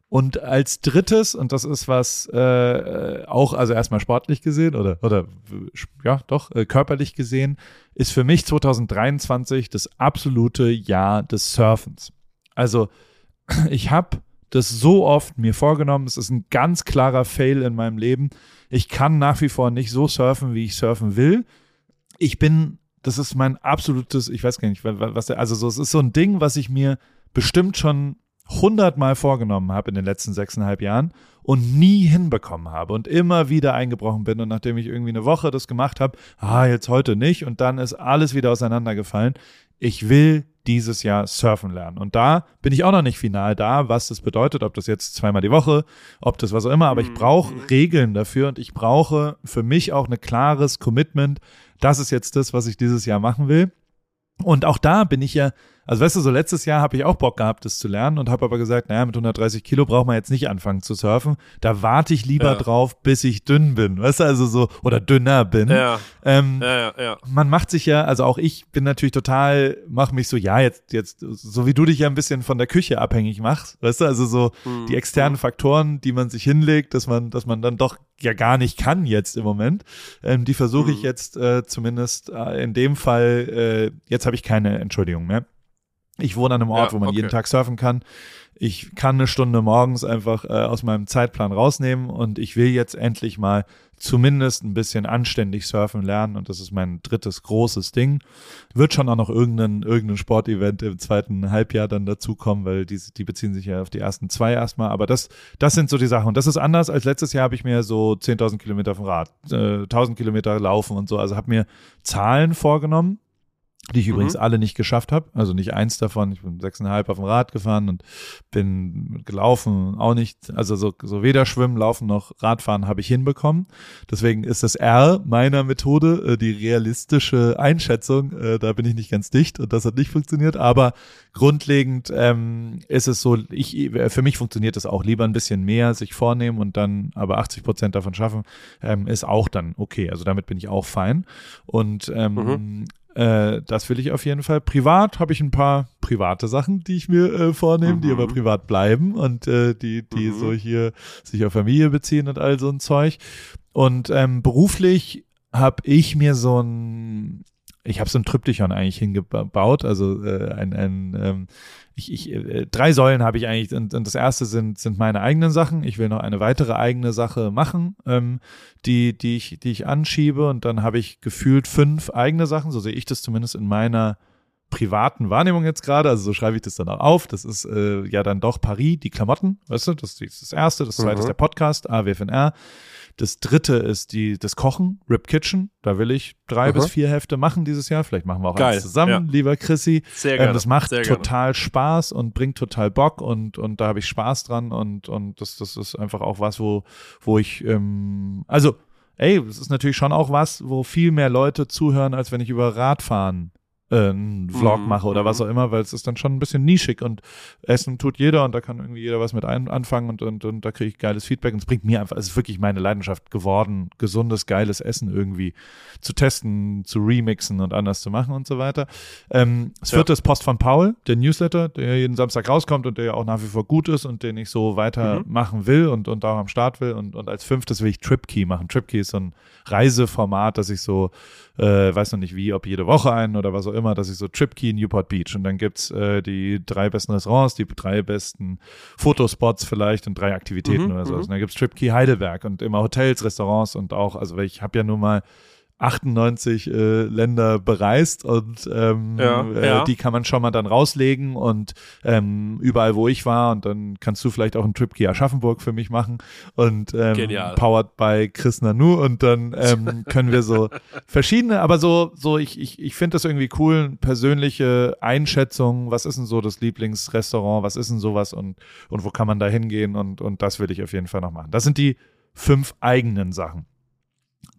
Und als drittes, und das ist was äh, auch, also erstmal sportlich gesehen oder, oder ja, doch, äh, körperlich gesehen, ist für mich 2023 das absolute Jahr des Surfens. Also ich habe das so oft mir vorgenommen. Es ist ein ganz klarer Fail in meinem Leben. Ich kann nach wie vor nicht so surfen, wie ich surfen will. Ich bin, das ist mein absolutes, ich weiß gar nicht, was der, also so, es ist so ein Ding, was ich mir bestimmt schon hundertmal vorgenommen habe in den letzten sechseinhalb Jahren und nie hinbekommen habe und immer wieder eingebrochen bin und nachdem ich irgendwie eine Woche das gemacht habe, ah, jetzt heute nicht und dann ist alles wieder auseinandergefallen. Ich will dieses Jahr surfen lernen. Und da bin ich auch noch nicht final da, was das bedeutet, ob das jetzt zweimal die Woche, ob das was auch immer, aber ich mhm. brauche Regeln dafür und ich brauche für mich auch ein klares Commitment. Das ist jetzt das, was ich dieses Jahr machen will. Und auch da bin ich ja also weißt du, so letztes Jahr habe ich auch Bock gehabt, das zu lernen und habe aber gesagt, naja, mit 130 Kilo braucht man jetzt nicht anfangen zu surfen. Da warte ich lieber ja. drauf, bis ich dünn bin, weißt du, also so, oder dünner bin. Ja. Ähm, ja, ja. Man macht sich ja, also auch ich bin natürlich total, mach mich so, ja, jetzt, jetzt, so wie du dich ja ein bisschen von der Küche abhängig machst, weißt du, also so mhm. die externen Faktoren, die man sich hinlegt, dass man, dass man dann doch ja gar nicht kann jetzt im Moment. Ähm, die versuche ich mhm. jetzt äh, zumindest äh, in dem Fall, äh, jetzt habe ich keine Entschuldigung mehr Ich wohne an einem Ort, ja, wo man okay. jeden Tag surfen kann. Ich kann eine Stunde morgens einfach äh, aus meinem Zeitplan rausnehmen und ich will jetzt endlich mal zumindest ein bisschen anständig surfen lernen und das ist mein drittes großes Ding. Wird schon auch noch irgendein, irgendein Sportevent im zweiten Halbjahr dann dazukommen, weil die, die beziehen sich ja auf die ersten zwei erstmal, aber das, das sind so die Sachen und das ist anders als letztes Jahr habe ich mir so 10.000 Kilometer vom Rad, äh, 1.000 Kilometer laufen und so, also habe mir Zahlen vorgenommen die ich mhm. übrigens alle nicht geschafft habe. Also nicht eins davon. Ich bin sechseinhalb auf dem Rad gefahren und bin gelaufen, auch nicht. Also so, so weder Schwimmen, Laufen noch Radfahren habe ich hinbekommen. Deswegen ist das R meiner Methode äh, die realistische Einschätzung. Äh, da bin ich nicht ganz dicht und das hat nicht funktioniert. Aber grundlegend ähm, ist es so, ich, für mich funktioniert das auch. Lieber ein bisschen mehr sich vornehmen und dann aber 80 Prozent davon schaffen, ähm, ist auch dann okay. Also damit bin ich auch fein. Und ähm, mhm äh, das will ich auf jeden Fall. Privat habe ich ein paar private Sachen, die ich mir äh, vornehme, mhm. die aber privat bleiben und äh, die, die mhm. so hier sich auf Familie beziehen und all so ein Zeug. Und ähm, beruflich habe ich mir so ein, ich habe so ein Tryptychon eigentlich hingebaut, also äh, ein, ein ähm, ich, ich, äh, drei Säulen habe ich eigentlich und, und das erste sind, sind meine eigenen Sachen. Ich will noch eine weitere eigene Sache machen, ähm, die, die, ich, die ich anschiebe und dann habe ich gefühlt fünf eigene Sachen, so sehe ich das zumindest in meiner privaten Wahrnehmung jetzt gerade, also so schreibe ich das dann auch auf. Das ist äh, ja dann doch Paris, die Klamotten, weißt du, das ist das erste, das zweite mhm. ist der Podcast, AWFNR. Das dritte ist die, das Kochen, Rip Kitchen. Da will ich drei mhm. bis vier Hefte machen dieses Jahr. Vielleicht machen wir auch Geil. eins zusammen, ja. lieber Chrissy. Sehr ähm, gerne. Ähm, das macht Sehr total gerne. Spaß und bringt total Bock und, und da habe ich Spaß dran und, und das, das ist einfach auch was, wo, wo ich, ähm, also, ey, es ist natürlich schon auch was, wo viel mehr Leute zuhören, als wenn ich über Radfahren einen Vlog mhm. mache oder was mhm. auch immer, weil es ist dann schon ein bisschen nischig und Essen tut jeder und da kann irgendwie jeder was mit ein, anfangen und, und, und da kriege ich geiles Feedback und es bringt mir einfach, es ist wirklich meine Leidenschaft geworden, gesundes, geiles Essen irgendwie zu testen, zu remixen und anders zu machen und so weiter. Ähm, das vierte ja. ist Post von Paul, der Newsletter, der jeden Samstag rauskommt und der ja auch nach wie vor gut ist und den ich so weitermachen mhm. will und, und auch am Start will und, und als fünftes will ich TripKey machen. TripKey ist so ein Reiseformat, das ich so, äh, weiß noch nicht wie, ob jede Woche einen oder was auch immer, dass ich so TripKey Newport Beach und dann gibt's äh, die drei besten Restaurants, die drei besten Fotospots vielleicht und drei Aktivitäten mhm, oder so. Mhm. Und dann gibt's TripKey Heidelberg und immer Hotels, Restaurants und auch, also ich habe ja nun mal 98 äh, Länder bereist und ähm, ja, äh, ja. die kann man schon mal dann rauslegen und ähm, überall, wo ich war und dann kannst du vielleicht auch einen Trip Kia Aschaffenburg für mich machen und ähm, Genial. powered by Chris Nanu und dann ähm, können wir so verschiedene, aber so, so ich, ich, ich finde das irgendwie cool, persönliche Einschätzung, was ist denn so das Lieblingsrestaurant, was ist denn sowas und, und wo kann man da hingehen und, und das will ich auf jeden Fall noch machen. Das sind die fünf eigenen Sachen.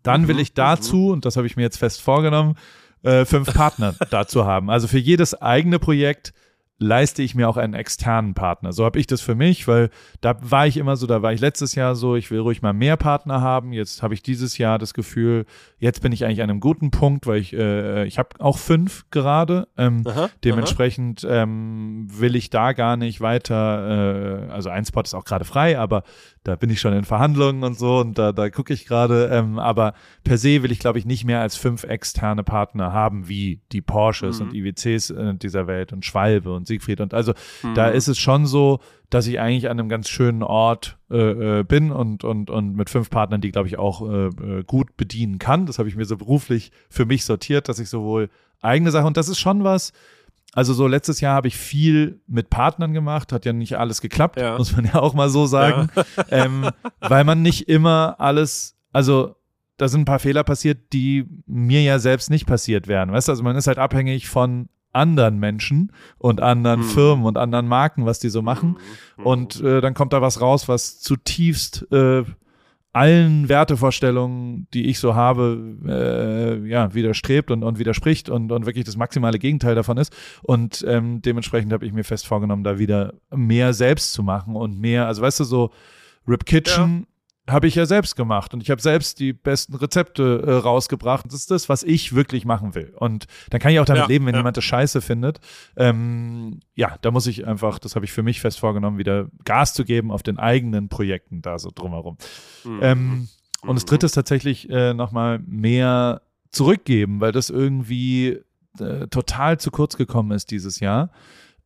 Dann will mhm, ich dazu, und das habe ich mir jetzt fest vorgenommen, äh, fünf Partner dazu haben. Also für jedes eigene Projekt leiste ich mir auch einen externen Partner. So habe ich das für mich, weil da war ich immer so, da war ich letztes Jahr so, ich will ruhig mal mehr Partner haben. Jetzt habe ich dieses Jahr das Gefühl, jetzt bin ich eigentlich an einem guten Punkt, weil ich, äh, ich habe auch fünf gerade. Ähm, aha, dementsprechend aha. Ähm, will ich da gar nicht weiter, äh, also ein Spot ist auch gerade frei, aber da bin ich schon in Verhandlungen und so und da, da gucke ich gerade. Ähm, aber per se will ich, glaube ich, nicht mehr als fünf externe Partner haben, wie die Porsches mhm. und IWCs äh, dieser Welt und Schwalbe und Siegfried. Und also mhm. da ist es schon so, dass ich eigentlich an einem ganz schönen Ort äh, äh, bin und, und, und mit fünf Partnern, die, glaube ich, auch äh, äh, gut bedienen kann. Das habe ich mir so beruflich für mich sortiert, dass ich sowohl eigene Sachen, und das ist schon was, also so letztes Jahr habe ich viel mit Partnern gemacht, hat ja nicht alles geklappt, ja. muss man ja auch mal so sagen, ja. ähm, weil man nicht immer alles, also da sind ein paar Fehler passiert, die mir ja selbst nicht passiert wären. Weißt du, also man ist halt abhängig von anderen Menschen und anderen mhm. Firmen und anderen Marken, was die so machen. Mhm. Und äh, dann kommt da was raus, was zutiefst äh, allen Wertevorstellungen, die ich so habe, äh, ja, widerstrebt und, und widerspricht und, und wirklich das maximale Gegenteil davon ist. Und ähm, dementsprechend habe ich mir fest vorgenommen, da wieder mehr selbst zu machen und mehr, also weißt du, so Rip Kitchen ja habe ich ja selbst gemacht und ich habe selbst die besten Rezepte äh, rausgebracht. Das ist das, was ich wirklich machen will. Und dann kann ich auch damit ja, leben, wenn ja. jemand das scheiße findet. Ähm, ja, da muss ich einfach, das habe ich für mich fest vorgenommen, wieder Gas zu geben auf den eigenen Projekten da so drumherum. Mhm. Ähm, und das mhm. dritte ist tatsächlich äh, nochmal mehr zurückgeben, weil das irgendwie äh, total zu kurz gekommen ist dieses Jahr.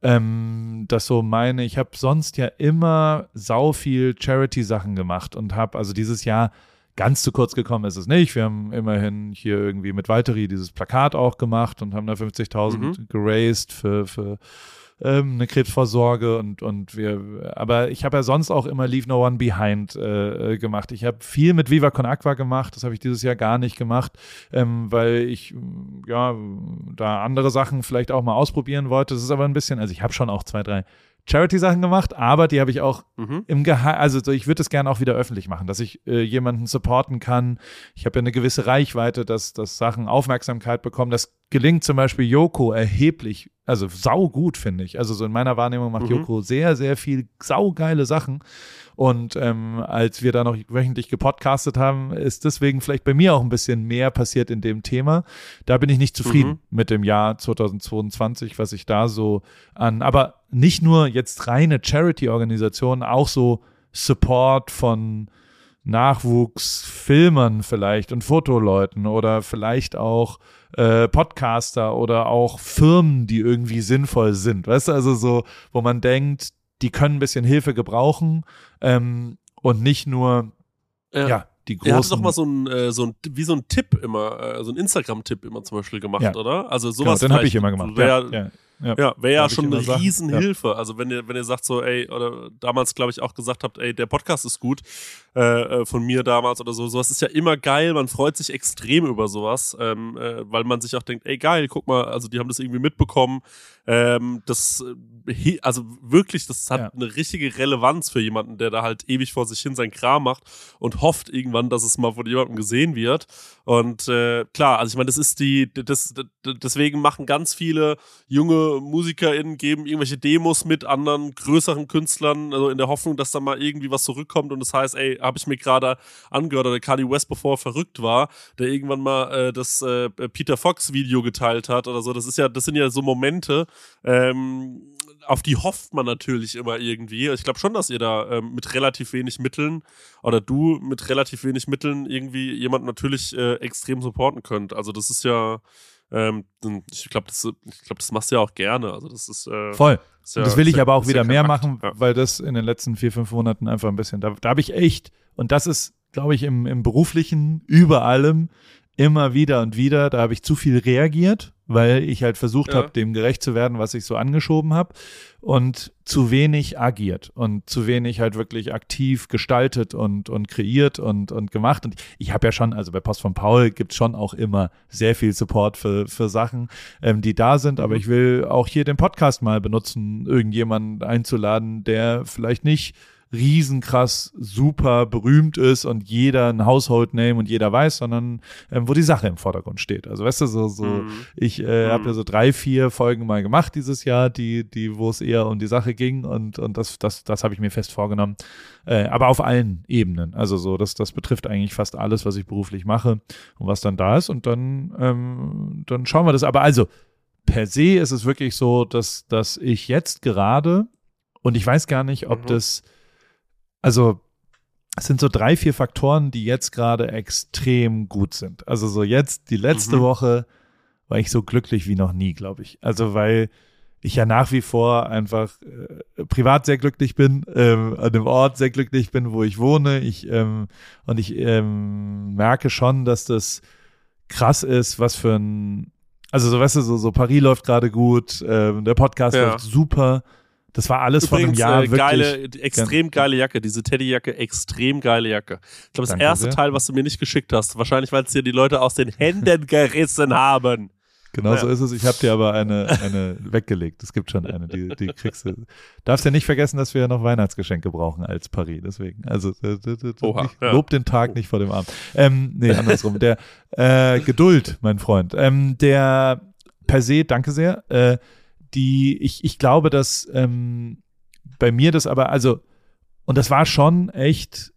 Ähm, das so meine, ich habe sonst ja immer sau viel Charity-Sachen gemacht und habe, also dieses Jahr ganz zu kurz gekommen ist es nicht. Wir haben immerhin hier irgendwie mit Valtteri dieses Plakat auch gemacht und haben da 50.000 mhm. geraced für, für ähm, eine Krebsvorsorge und, und wir, aber ich habe ja sonst auch immer Leave No One Behind äh, äh gemacht. Ich habe viel mit Viva Con Aqua gemacht, das habe ich dieses Jahr gar nicht gemacht, ähm, weil ich ja da andere Sachen vielleicht auch mal ausprobieren wollte. Das ist aber ein bisschen, also ich habe schon auch zwei, drei Charity-Sachen gemacht, aber die habe ich auch mhm. im Geheim, also so, ich würde es gerne auch wieder öffentlich machen, dass ich äh, jemanden supporten kann. Ich habe ja eine gewisse Reichweite, dass, dass Sachen Aufmerksamkeit bekommen. Das gelingt zum Beispiel Joko erheblich, also saugut, finde ich. Also so in meiner Wahrnehmung macht mhm. Joko sehr, sehr viel saugeile Sachen. Und ähm, als wir da noch wöchentlich gepodcastet haben, ist deswegen vielleicht bei mir auch ein bisschen mehr passiert in dem Thema. Da bin ich nicht zufrieden mhm. mit dem Jahr 2022, was ich da so an, aber nicht nur jetzt reine Charity-Organisationen, auch so Support von Nachwuchsfilmern vielleicht und Fotoleuten oder vielleicht auch äh, Podcaster oder auch Firmen, die irgendwie sinnvoll sind. Weißt du, also so, wo man denkt, die können ein bisschen Hilfe gebrauchen ähm, und nicht nur, ja, ja die großen. Er hat doch mal so ein, äh, so ein, wie so ein Tipp immer, äh, so ein Instagram-Tipp immer zum Beispiel gemacht, ja. oder? Also genau, sowas. Genau, den habe ich immer gemacht. Wär, ja, ja. Ja, ja wäre ja schon eine Riesenhilfe. Ja. Also wenn ihr, wenn ihr sagt so, ey, oder damals glaube ich auch gesagt habt, ey, der Podcast ist gut, äh, äh, von mir damals oder so, sowas ist ja immer geil, man freut sich extrem über sowas, ähm, äh, weil man sich auch denkt, ey geil, guck mal, also die haben das irgendwie mitbekommen, ähm, das, äh, also wirklich, das hat ja. eine richtige Relevanz für jemanden, der da halt ewig vor sich hin sein Kram macht und hofft irgendwann, dass es mal von jemandem gesehen wird und äh, klar, also ich meine, das ist die, das, deswegen machen ganz viele junge MusikerInnen geben irgendwelche Demos mit anderen größeren Künstlern, also in der Hoffnung, dass da mal irgendwie was zurückkommt und das heißt, ey, habe ich mir gerade angehört, oder Kanye West, bevor er verrückt war, der irgendwann mal äh, das äh, Peter Fox Video geteilt hat oder so. Das ist ja, das sind ja so Momente, ähm, auf die hofft man natürlich immer irgendwie. Ich glaube schon, dass ihr da ähm, mit relativ wenig Mitteln oder du mit relativ wenig Mitteln irgendwie jemanden natürlich äh, extrem supporten könnt. Also das ist ja ähm, ich glaube, das, glaub, das machst du ja auch gerne. Also das ist äh, voll. Ist ja, das will ich aber auch wieder mehr machen, ja. weil das in den letzten vier, fünf Monaten einfach ein bisschen, da, da habe ich echt, und das ist, glaube ich, im, im beruflichen, über allem, immer wieder und wieder, da habe ich zu viel reagiert, weil ich halt versucht ja. habe, dem gerecht zu werden, was ich so angeschoben habe und zu wenig agiert und zu wenig halt wirklich aktiv gestaltet und und kreiert und und gemacht und ich habe ja schon, also bei Post von Paul gibt's schon auch immer sehr viel Support für für Sachen, ähm, die da sind, aber mhm. ich will auch hier den Podcast mal benutzen, irgendjemanden einzuladen, der vielleicht nicht riesenkrass super berühmt ist und jeder ein Household Name und jeder weiß, sondern ähm, wo die Sache im Vordergrund steht. Also weißt du, so, so mhm. ich äh, mhm. habe ja so drei, vier Folgen mal gemacht dieses Jahr, die, die, wo es eher um die Sache ging und, und das, das, das habe ich mir fest vorgenommen. Äh, aber auf allen Ebenen. Also so, das, das betrifft eigentlich fast alles, was ich beruflich mache und was dann da ist. Und dann, ähm, dann schauen wir das. Aber also, per se ist es wirklich so, dass, dass ich jetzt gerade, und ich weiß gar nicht, ob mhm. das also es sind so drei, vier Faktoren, die jetzt gerade extrem gut sind. Also so jetzt, die letzte mhm. Woche war ich so glücklich wie noch nie, glaube ich. Also weil ich ja nach wie vor einfach äh, privat sehr glücklich bin, ähm, an dem Ort sehr glücklich bin, wo ich wohne. Ich ähm, und ich ähm, merke schon, dass das krass ist, was für ein also so weißt du, so, so Paris läuft gerade gut, ähm, der Podcast ja. läuft super. Das war alles Übrigens, von einem Jahr äh, wirklich. Geile, extrem geile Jacke, diese Teddyjacke, extrem geile Jacke. Ich glaube, das Danke erste sehr. Teil, was du mir nicht geschickt hast, wahrscheinlich, weil es dir die Leute aus den Händen gerissen haben. Genau ja. so ist es. Ich habe dir aber eine, eine weggelegt. Es gibt schon eine, die, die kriegst du. Darfst ja nicht vergessen, dass wir ja noch Weihnachtsgeschenke brauchen als Paris. Deswegen, also äh, Oha, nicht, ja. lob den Tag nicht vor dem Abend. Ähm, nee, andersrum. Der äh, Geduld, mein Freund. Ähm, der per se, danke sehr. Äh, die, ich, ich glaube, dass ähm, bei mir das aber, also, und das war schon echt,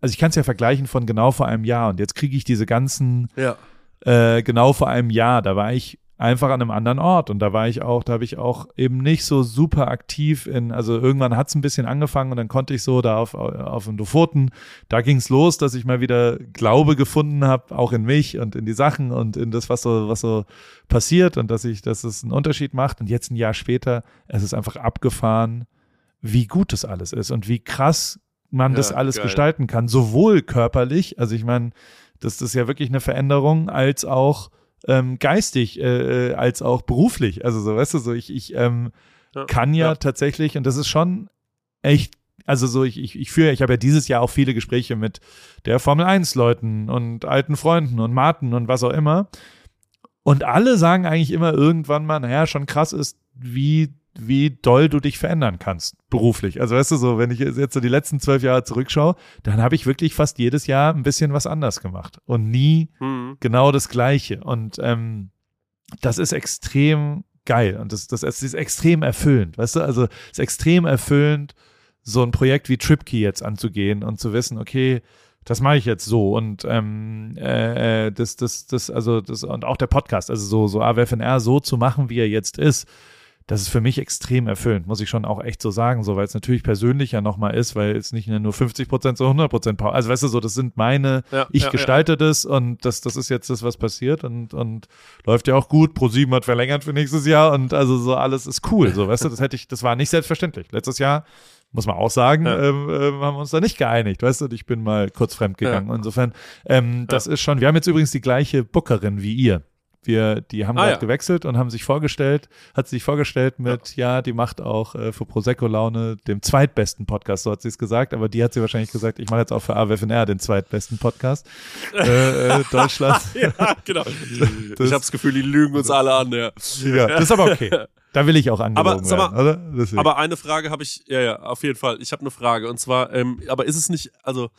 also ich kann es ja vergleichen von genau vor einem Jahr und jetzt kriege ich diese ganzen, ja. äh, genau vor einem Jahr, da war ich einfach an einem anderen Ort. Und da war ich auch, da habe ich auch eben nicht so super aktiv in, also irgendwann hat es ein bisschen angefangen und dann konnte ich so da auf, auf den Lofoten, da ging es los, dass ich mal wieder Glaube gefunden habe, auch in mich und in die Sachen und in das, was so, was so passiert und dass ich, dass es einen Unterschied macht. Und jetzt ein Jahr später, es ist einfach abgefahren, wie gut das alles ist und wie krass man ja, das alles geil. gestalten kann, sowohl körperlich, also ich meine, das ist ja wirklich eine Veränderung, als auch ähm, geistig äh, äh, als auch beruflich. Also so, weißt du, so ich, ich ähm, ja, kann ja, ja, tatsächlich, und das ist schon echt, also so, ich, ich, ich führe, ich habe ja dieses Jahr auch viele Gespräche mit der Formel 1-Leuten und alten Freunden und Marten und was auch immer. Und alle sagen eigentlich immer irgendwann mal, naja, schon krass ist, wie wie doll du dich verändern kannst, beruflich. Also weißt du so, wenn ich jetzt so die letzten zwölf Jahre zurückschaue, dann habe ich wirklich fast jedes Jahr ein bisschen was anders gemacht und nie mhm. genau das Gleiche. Und ähm, das ist extrem geil und das, das, das ist extrem erfüllend, weißt du? Also es ist extrem erfüllend, so ein Projekt wie TripKey jetzt anzugehen und zu wissen, okay, das mache ich jetzt so und ähm, äh, äh das, das, das, also das und auch der Podcast, also so, so AWFNR so zu machen, wie er jetzt ist das ist für mich extrem erfüllend, muss ich schon auch echt so sagen, so, weil es natürlich persönlicher nochmal ist, weil es nicht nur 50 Prozent, sondern 100 Prozent Power. Also weißt du so, das sind meine, ja, ich ja, gestalte ja. das und das, das ist jetzt das, was passiert und, und läuft ja auch gut. Pro7 hat verlängert für nächstes Jahr und also so alles ist cool, so, weißt du, das hätte ich, das war nicht selbstverständlich. Letztes Jahr muss man auch sagen, ähm, ähm, haben wir uns da nicht geeinigt, weißt du, ich bin mal kurz fremd gegangen. Insofern, ähm, das ist schon, wir haben jetzt übrigens die gleiche Bookerin wie ihr. Wir, die haben ah, ja. gewechselt und haben sich vorgestellt, hat sich vorgestellt mit, ja, ja die macht auch äh, für Prosecco Laune dem zweitbesten Podcast, so hat sie es gesagt, aber die hat sie wahrscheinlich gesagt, ich mache jetzt auch für AWFNR den zweitbesten Podcast äh, äh, Deutschland. ja, genau. Das, ich habe das Gefühl, die lügen uns alle an, ja. Ja, das ist aber okay. Da will ich auch angelogen aber, sag mal, werden? Aber eine Frage habe ich, ja, ja, auf jeden Fall. Ich habe eine Frage und zwar, ähm, aber ist es nicht, also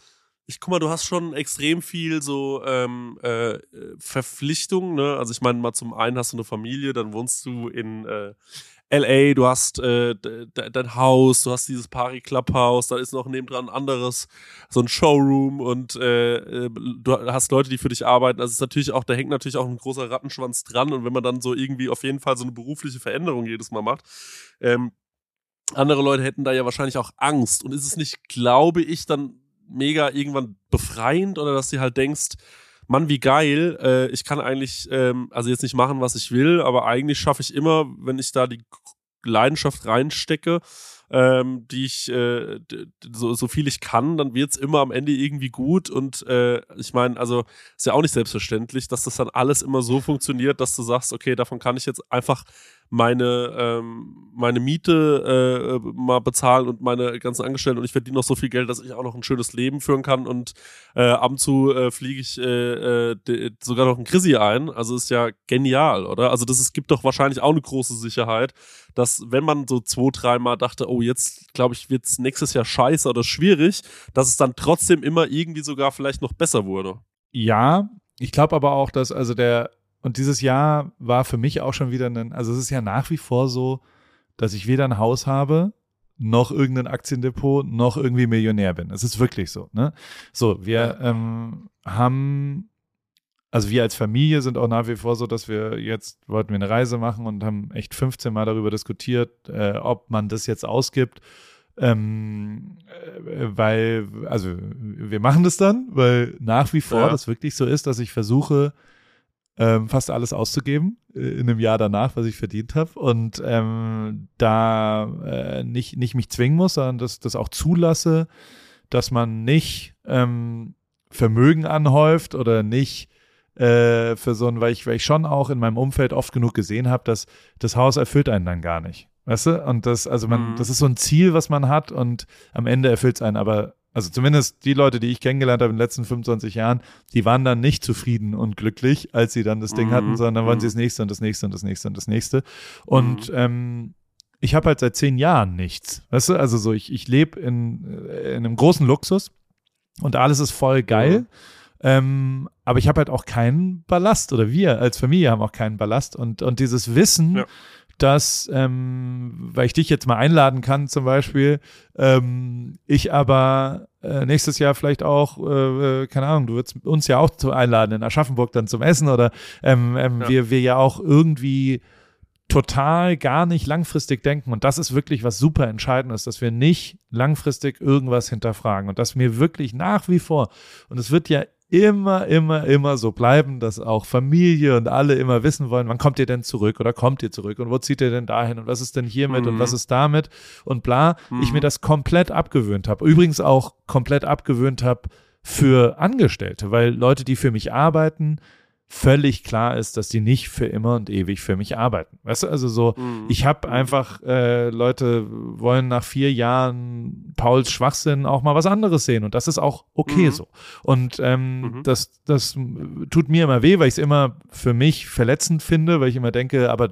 ich guck mal, du hast schon extrem viel so ähm, äh, Verpflichtungen, ne? Also ich meine, mal zum einen hast du eine Familie, dann wohnst du in äh, LA, du hast äh, dein Haus, du hast dieses Pari Clubhouse, da ist noch nebendran ein anderes, so ein Showroom und äh, äh, du hast Leute, die für dich arbeiten. Also es ist natürlich auch, da hängt natürlich auch ein großer Rattenschwanz dran und wenn man dann so irgendwie auf jeden Fall so eine berufliche Veränderung jedes Mal macht, ähm, andere Leute hätten da ja wahrscheinlich auch Angst. Und ist es nicht, glaube ich, dann mega irgendwann befreiend oder dass du halt denkst, Mann, wie geil, äh, ich kann eigentlich, ähm, also jetzt nicht machen, was ich will, aber eigentlich schaffe ich immer, wenn ich da die Leidenschaft reinstecke, ähm, die ich äh, so, so viel ich kann, dann wird's immer am Ende irgendwie gut. Und äh, ich meine, also ist ja auch nicht selbstverständlich, dass das dann alles immer so funktioniert, dass du sagst, okay, davon kann ich jetzt einfach meine, ähm, meine Miete äh, mal bezahlen und meine ganzen Angestellten und ich verdiene noch so viel Geld, dass ich auch noch ein schönes Leben führen kann und äh, ab und zu äh, fliege ich äh, äh, sogar noch ein Chrissy ein. Also ist ja genial, oder? Also das ist, gibt doch wahrscheinlich auch eine große Sicherheit, dass wenn man so zwei, dreimal dachte, oh, jetzt glaube ich, wird's nächstes Jahr scheiße oder schwierig, dass es dann trotzdem immer irgendwie sogar vielleicht noch besser wurde. Ja, ich glaube aber auch, dass also der und dieses Jahr war für mich auch schon wieder ein, also es ist ja nach wie vor so, dass ich weder ein Haus habe, noch irgendein Aktiendepot, noch irgendwie Millionär bin. Es ist wirklich so. Ne? So, wir ähm, haben, also wir als Familie sind auch nach wie vor so, dass wir jetzt wollten wir eine Reise machen und haben echt 15 Mal darüber diskutiert, äh, ob man das jetzt ausgibt. Ähm, äh, weil, also wir machen das dann, weil nach wie vor ja. das wirklich so ist, dass ich versuche, ähm, fast alles auszugeben äh, in einem Jahr danach, was ich verdient habe und ähm, da äh, nicht, nicht mich zwingen muss, sondern das, das auch zulasse, dass man nicht ähm, Vermögen anhäuft oder nicht äh, für so ein, weil ich, weil ich schon auch in meinem Umfeld oft genug gesehen habe, dass das Haus erfüllt einen dann gar nicht. Weißt du? Und das, also man, mhm. das ist so ein Ziel, was man hat und am Ende erfüllt es einen aber also zumindest die Leute, die ich kennengelernt habe in den letzten 25 Jahren, die waren dann nicht zufrieden und glücklich, als sie dann das Ding mhm. hatten, sondern dann wollen sie mhm. das nächste und das nächste und das nächste und das nächste. Und mhm. ähm, ich habe halt seit zehn Jahren nichts. Weißt du, also so, ich, ich lebe in, äh, in einem großen Luxus und alles ist voll geil. Mhm. Ähm, aber ich habe halt auch keinen Ballast oder wir als Familie haben auch keinen Ballast und, und dieses Wissen, ja dass, ähm, weil ich dich jetzt mal einladen kann zum Beispiel, ähm, ich aber äh, nächstes Jahr vielleicht auch, äh, äh keine Ahnung, du würdest uns ja auch zu einladen in Aschaffenburg dann zum Essen oder ähm, ähm, ja. wir, wir ja auch irgendwie total gar nicht langfristig denken. Und das ist wirklich was super Entscheidendes, dass wir nicht langfristig irgendwas hinterfragen und dass mir wirklich nach wie vor, und es wird ja immer, immer, immer so bleiben, dass auch Familie und alle immer wissen wollen, wann kommt ihr denn zurück oder kommt ihr zurück und wo zieht ihr denn dahin und was ist denn hiermit mhm. und was ist damit und bla, mhm. ich mir das komplett abgewöhnt habe. Übrigens auch komplett abgewöhnt habe für Angestellte, weil Leute, die für mich arbeiten, völlig klar ist, dass die nicht für immer und ewig für mich arbeiten. Weißt du, also so, mhm. ich habe einfach, äh, Leute wollen nach vier Jahren Pauls Schwachsinn auch mal was anderes sehen und das ist auch okay mhm. so. Und ähm, mhm. das, das tut mir immer weh, weil ich es immer für mich verletzend finde, weil ich immer denke, aber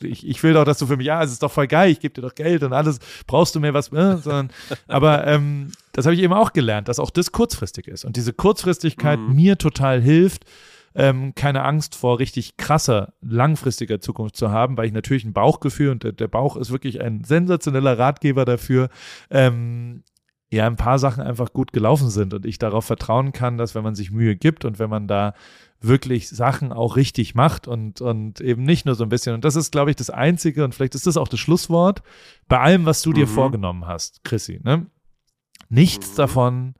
ich, ich will doch, dass du für mich, ja, es ist doch voll geil, ich gebe dir doch Geld und alles, brauchst du mir was, äh, sondern, aber ähm, das habe ich eben auch gelernt, dass auch das kurzfristig ist und diese Kurzfristigkeit mhm. mir total hilft, ähm, keine Angst vor richtig krasser, langfristiger Zukunft zu haben, weil ich natürlich ein Bauchgefühl und der, der Bauch ist wirklich ein sensationeller Ratgeber dafür, ähm, ja, ein paar Sachen einfach gut gelaufen sind und ich darauf vertrauen kann, dass wenn man sich Mühe gibt und wenn man da wirklich Sachen auch richtig macht und, und eben nicht nur so ein bisschen. Und das ist, glaube ich, das Einzige und vielleicht ist das auch das Schlusswort bei allem, was du dir mhm. vorgenommen hast, Chrissy. Ne? Nichts mhm. davon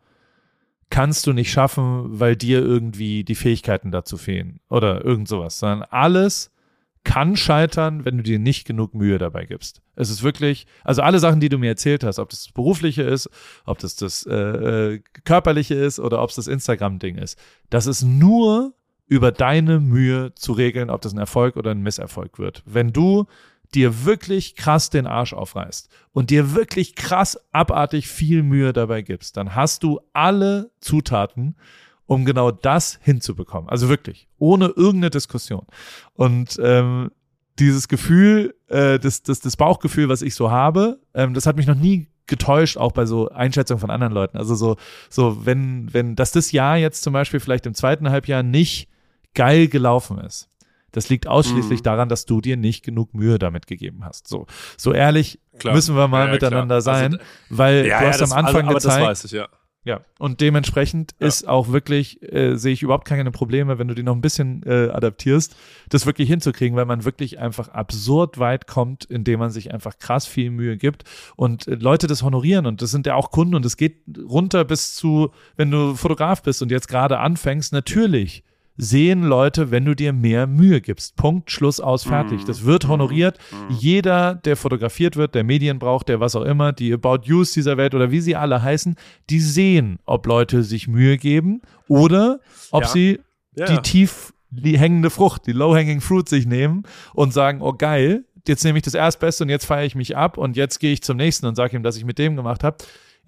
kannst du nicht schaffen, weil dir irgendwie die Fähigkeiten dazu fehlen oder irgend sowas, sondern alles kann scheitern, wenn du dir nicht genug Mühe dabei gibst. Es ist wirklich, also alle Sachen, die du mir erzählt hast, ob das das berufliche ist, ob das das äh, äh körperliche ist oder ob es das Instagram-Ding ist, das ist nur über deine Mühe zu regeln, ob das ein Erfolg oder ein Misserfolg wird. Wenn du dir wirklich krass den Arsch aufreißt und dir wirklich krass abartig viel Mühe dabei gibst, dann hast du alle Zutaten, um genau das hinzubekommen. Also wirklich, ohne irgendeine Diskussion. Und ähm, dieses Gefühl, äh, das, das, das Bauchgefühl, was ich so habe, ähm, das hat mich noch nie getäuscht, auch bei so Einschätzungen von anderen Leuten. Also so, so wenn, wenn, dass das Jahr jetzt zum Beispiel vielleicht im zweiten Halbjahr nicht geil gelaufen ist, das liegt ausschließlich mhm. daran, dass du dir nicht genug Mühe damit gegeben hast. So, so ehrlich klar. müssen wir mal ja, miteinander klar. Also sein, also, weil ja, du hast am Anfang also, gezeigt, das ich, ja. Ja, und dementsprechend ja. ist auch wirklich, äh, sehe ich überhaupt keine Probleme, wenn du die noch ein bisschen äh, adaptierst, das wirklich hinzukriegen, weil man wirklich einfach absurd weit kommt, indem man sich einfach krass viel Mühe gibt und äh, Leute das honorieren und das sind ja auch Kunden und es geht runter bis zu, wenn du Fotograf bist und jetzt gerade anfängst, natürlich sehen Leute, wenn du dir mehr Mühe gibst. Punkt, Schluss, aus, fertig. Das wird mhm. honoriert. Mhm. Jeder, der fotografiert wird, der Medien braucht, der was auch immer, die About Yous dieser Welt oder wie sie alle heißen, die sehen, ob Leute sich Mühe geben oder ob ja. sie ja. die tief hängende Frucht, die low-hanging fruit sich nehmen und sagen, oh geil, jetzt nehme ich das Erstbeste und jetzt feiere ich mich ab und jetzt gehe ich zum nächsten und sage ihm, dass ich mit dem gemacht habe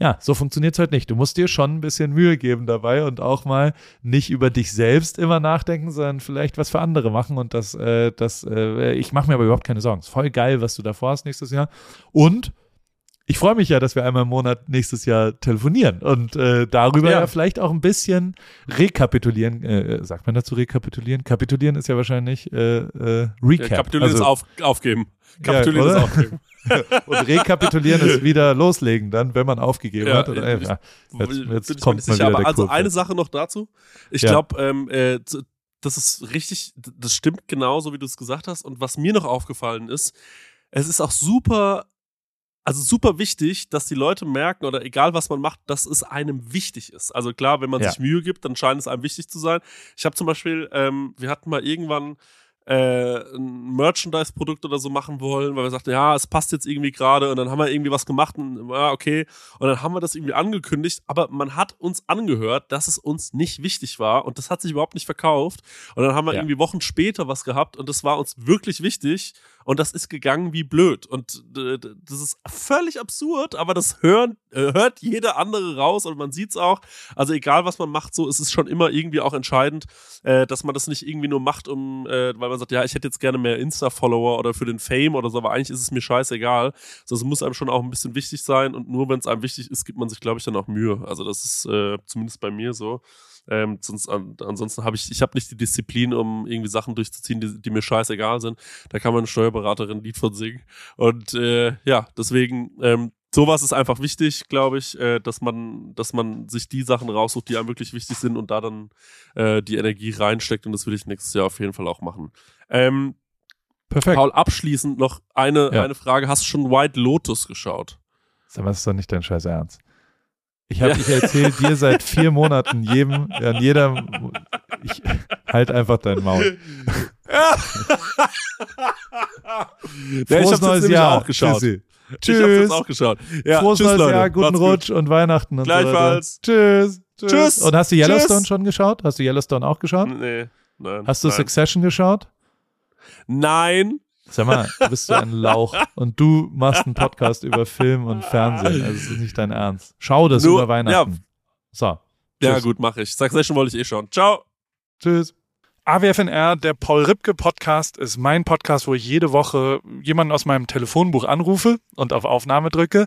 ja, so funktioniert es halt nicht. Du musst dir schon ein bisschen Mühe geben dabei und auch mal nicht über dich selbst immer nachdenken, sondern vielleicht was für andere machen. Und das, äh, das, äh, ich mache mir aber überhaupt keine Sorgen. Ist voll geil, was du davor hast nächstes Jahr. Und ich freue mich ja, dass wir einmal im Monat nächstes Jahr telefonieren und äh, darüber ja. ja. vielleicht auch ein bisschen rekapitulieren. Äh, sagt man dazu rekapitulieren? Kapitulieren ist ja wahrscheinlich äh, äh, Recap. Ja, kapitulieren also, ist auf, aufgeben. Kapitulieren ja, ist aufgeben. und rekapitulieren ist wieder loslegen dann, wenn man aufgegeben ja, hat. Oder, äh, ja, jetzt, jetzt kommt mal wieder Aber also Kurve. eine Sache noch dazu. Ich ja. glaube, ähm, äh, das ist richtig, das stimmt genauso, wie du es gesagt hast. Und was mir noch aufgefallen ist, es ist auch super also super wichtig, dass die Leute merken oder egal was man macht, dass es einem wichtig ist. Also klar, wenn man ja. sich Mühe gibt, dann scheint es einem wichtig zu sein. Ich habe zum Beispiel, ähm, wir hatten mal irgendwann äh, ein Merchandise-Produkt oder so machen wollen, weil wir sagten, ja, es passt jetzt irgendwie gerade und dann haben wir irgendwie was gemacht und ja, okay. Und dann haben wir das irgendwie angekündigt, aber man hat uns angehört, dass es uns nicht wichtig war und das hat sich überhaupt nicht verkauft. Und dann haben wir ja. irgendwie Wochen später was gehabt und das war uns wirklich wichtig und das ist gegangen wie blöd. Und das ist völlig absurd, aber das hören, äh, hört jeder andere raus und man sieht es auch. Also egal, was man macht, so ist es schon immer irgendwie auch entscheidend, äh, dass man das nicht irgendwie nur macht, um, äh, weil man sagt, ja, ich hätte jetzt gerne mehr Insta-Follower oder für den Fame oder so, aber eigentlich ist es mir scheißegal. Also es muss einem schon auch ein bisschen wichtig sein und nur wenn es einem wichtig ist, gibt man sich, glaube ich, dann auch Mühe. Also das ist zumindest bei mir so. Ähm, sonst, an, ansonsten habe ich, ich habe nicht die Disziplin, um irgendwie Sachen durchzuziehen, die, die mir scheißegal sind. Da kann man eine Steuerberaterin ein Lied von singen. Und äh, ja, deswegen, ähm, sowas ist einfach wichtig, glaube ich, äh, dass man, dass man sich die Sachen raussucht, die einem wirklich wichtig sind und da dann äh, die Energie reinsteckt. Und das will ich nächstes Jahr auf jeden Fall auch machen. Ähm, Perfekt. Paul, abschließend noch eine, ja. eine Frage. Hast du schon White Lotus geschaut? Sag mal, das ist doch nicht dein scheiß Ernst. Ich habe, ja. ich erzähle dir seit vier Monaten jedem, an jeder, ich halt einfach dein Maul. Ja. ja, ich neues Jahr auch geschaut. Tschüssi. Tschüss. Ich habe das auch geschaut. Ja, Frohes neues Leute. Jahr, guten Macht's Rutsch gut. und Weihnachten und Gleichfalls. so Tschüss. Tschüss. Tschüss. Und hast du Yellowstone Tschüss. schon geschaut? Hast du Yellowstone auch geschaut? Nee, nein. Hast du nein. Succession geschaut? Nein. Sag mal, du bist so ein Lauch und du machst einen Podcast über Film und Fernsehen. Also es ist nicht dein Ernst. Schau das Nur, über Weihnachten. Ja. So. Tschüss. Ja, gut, mache ich. Succession wollte ich eh schon. Ciao. Tschüss. AWFNR, der Paul Ripke Podcast, ist mein Podcast, wo ich jede Woche jemanden aus meinem Telefonbuch anrufe und auf Aufnahme drücke.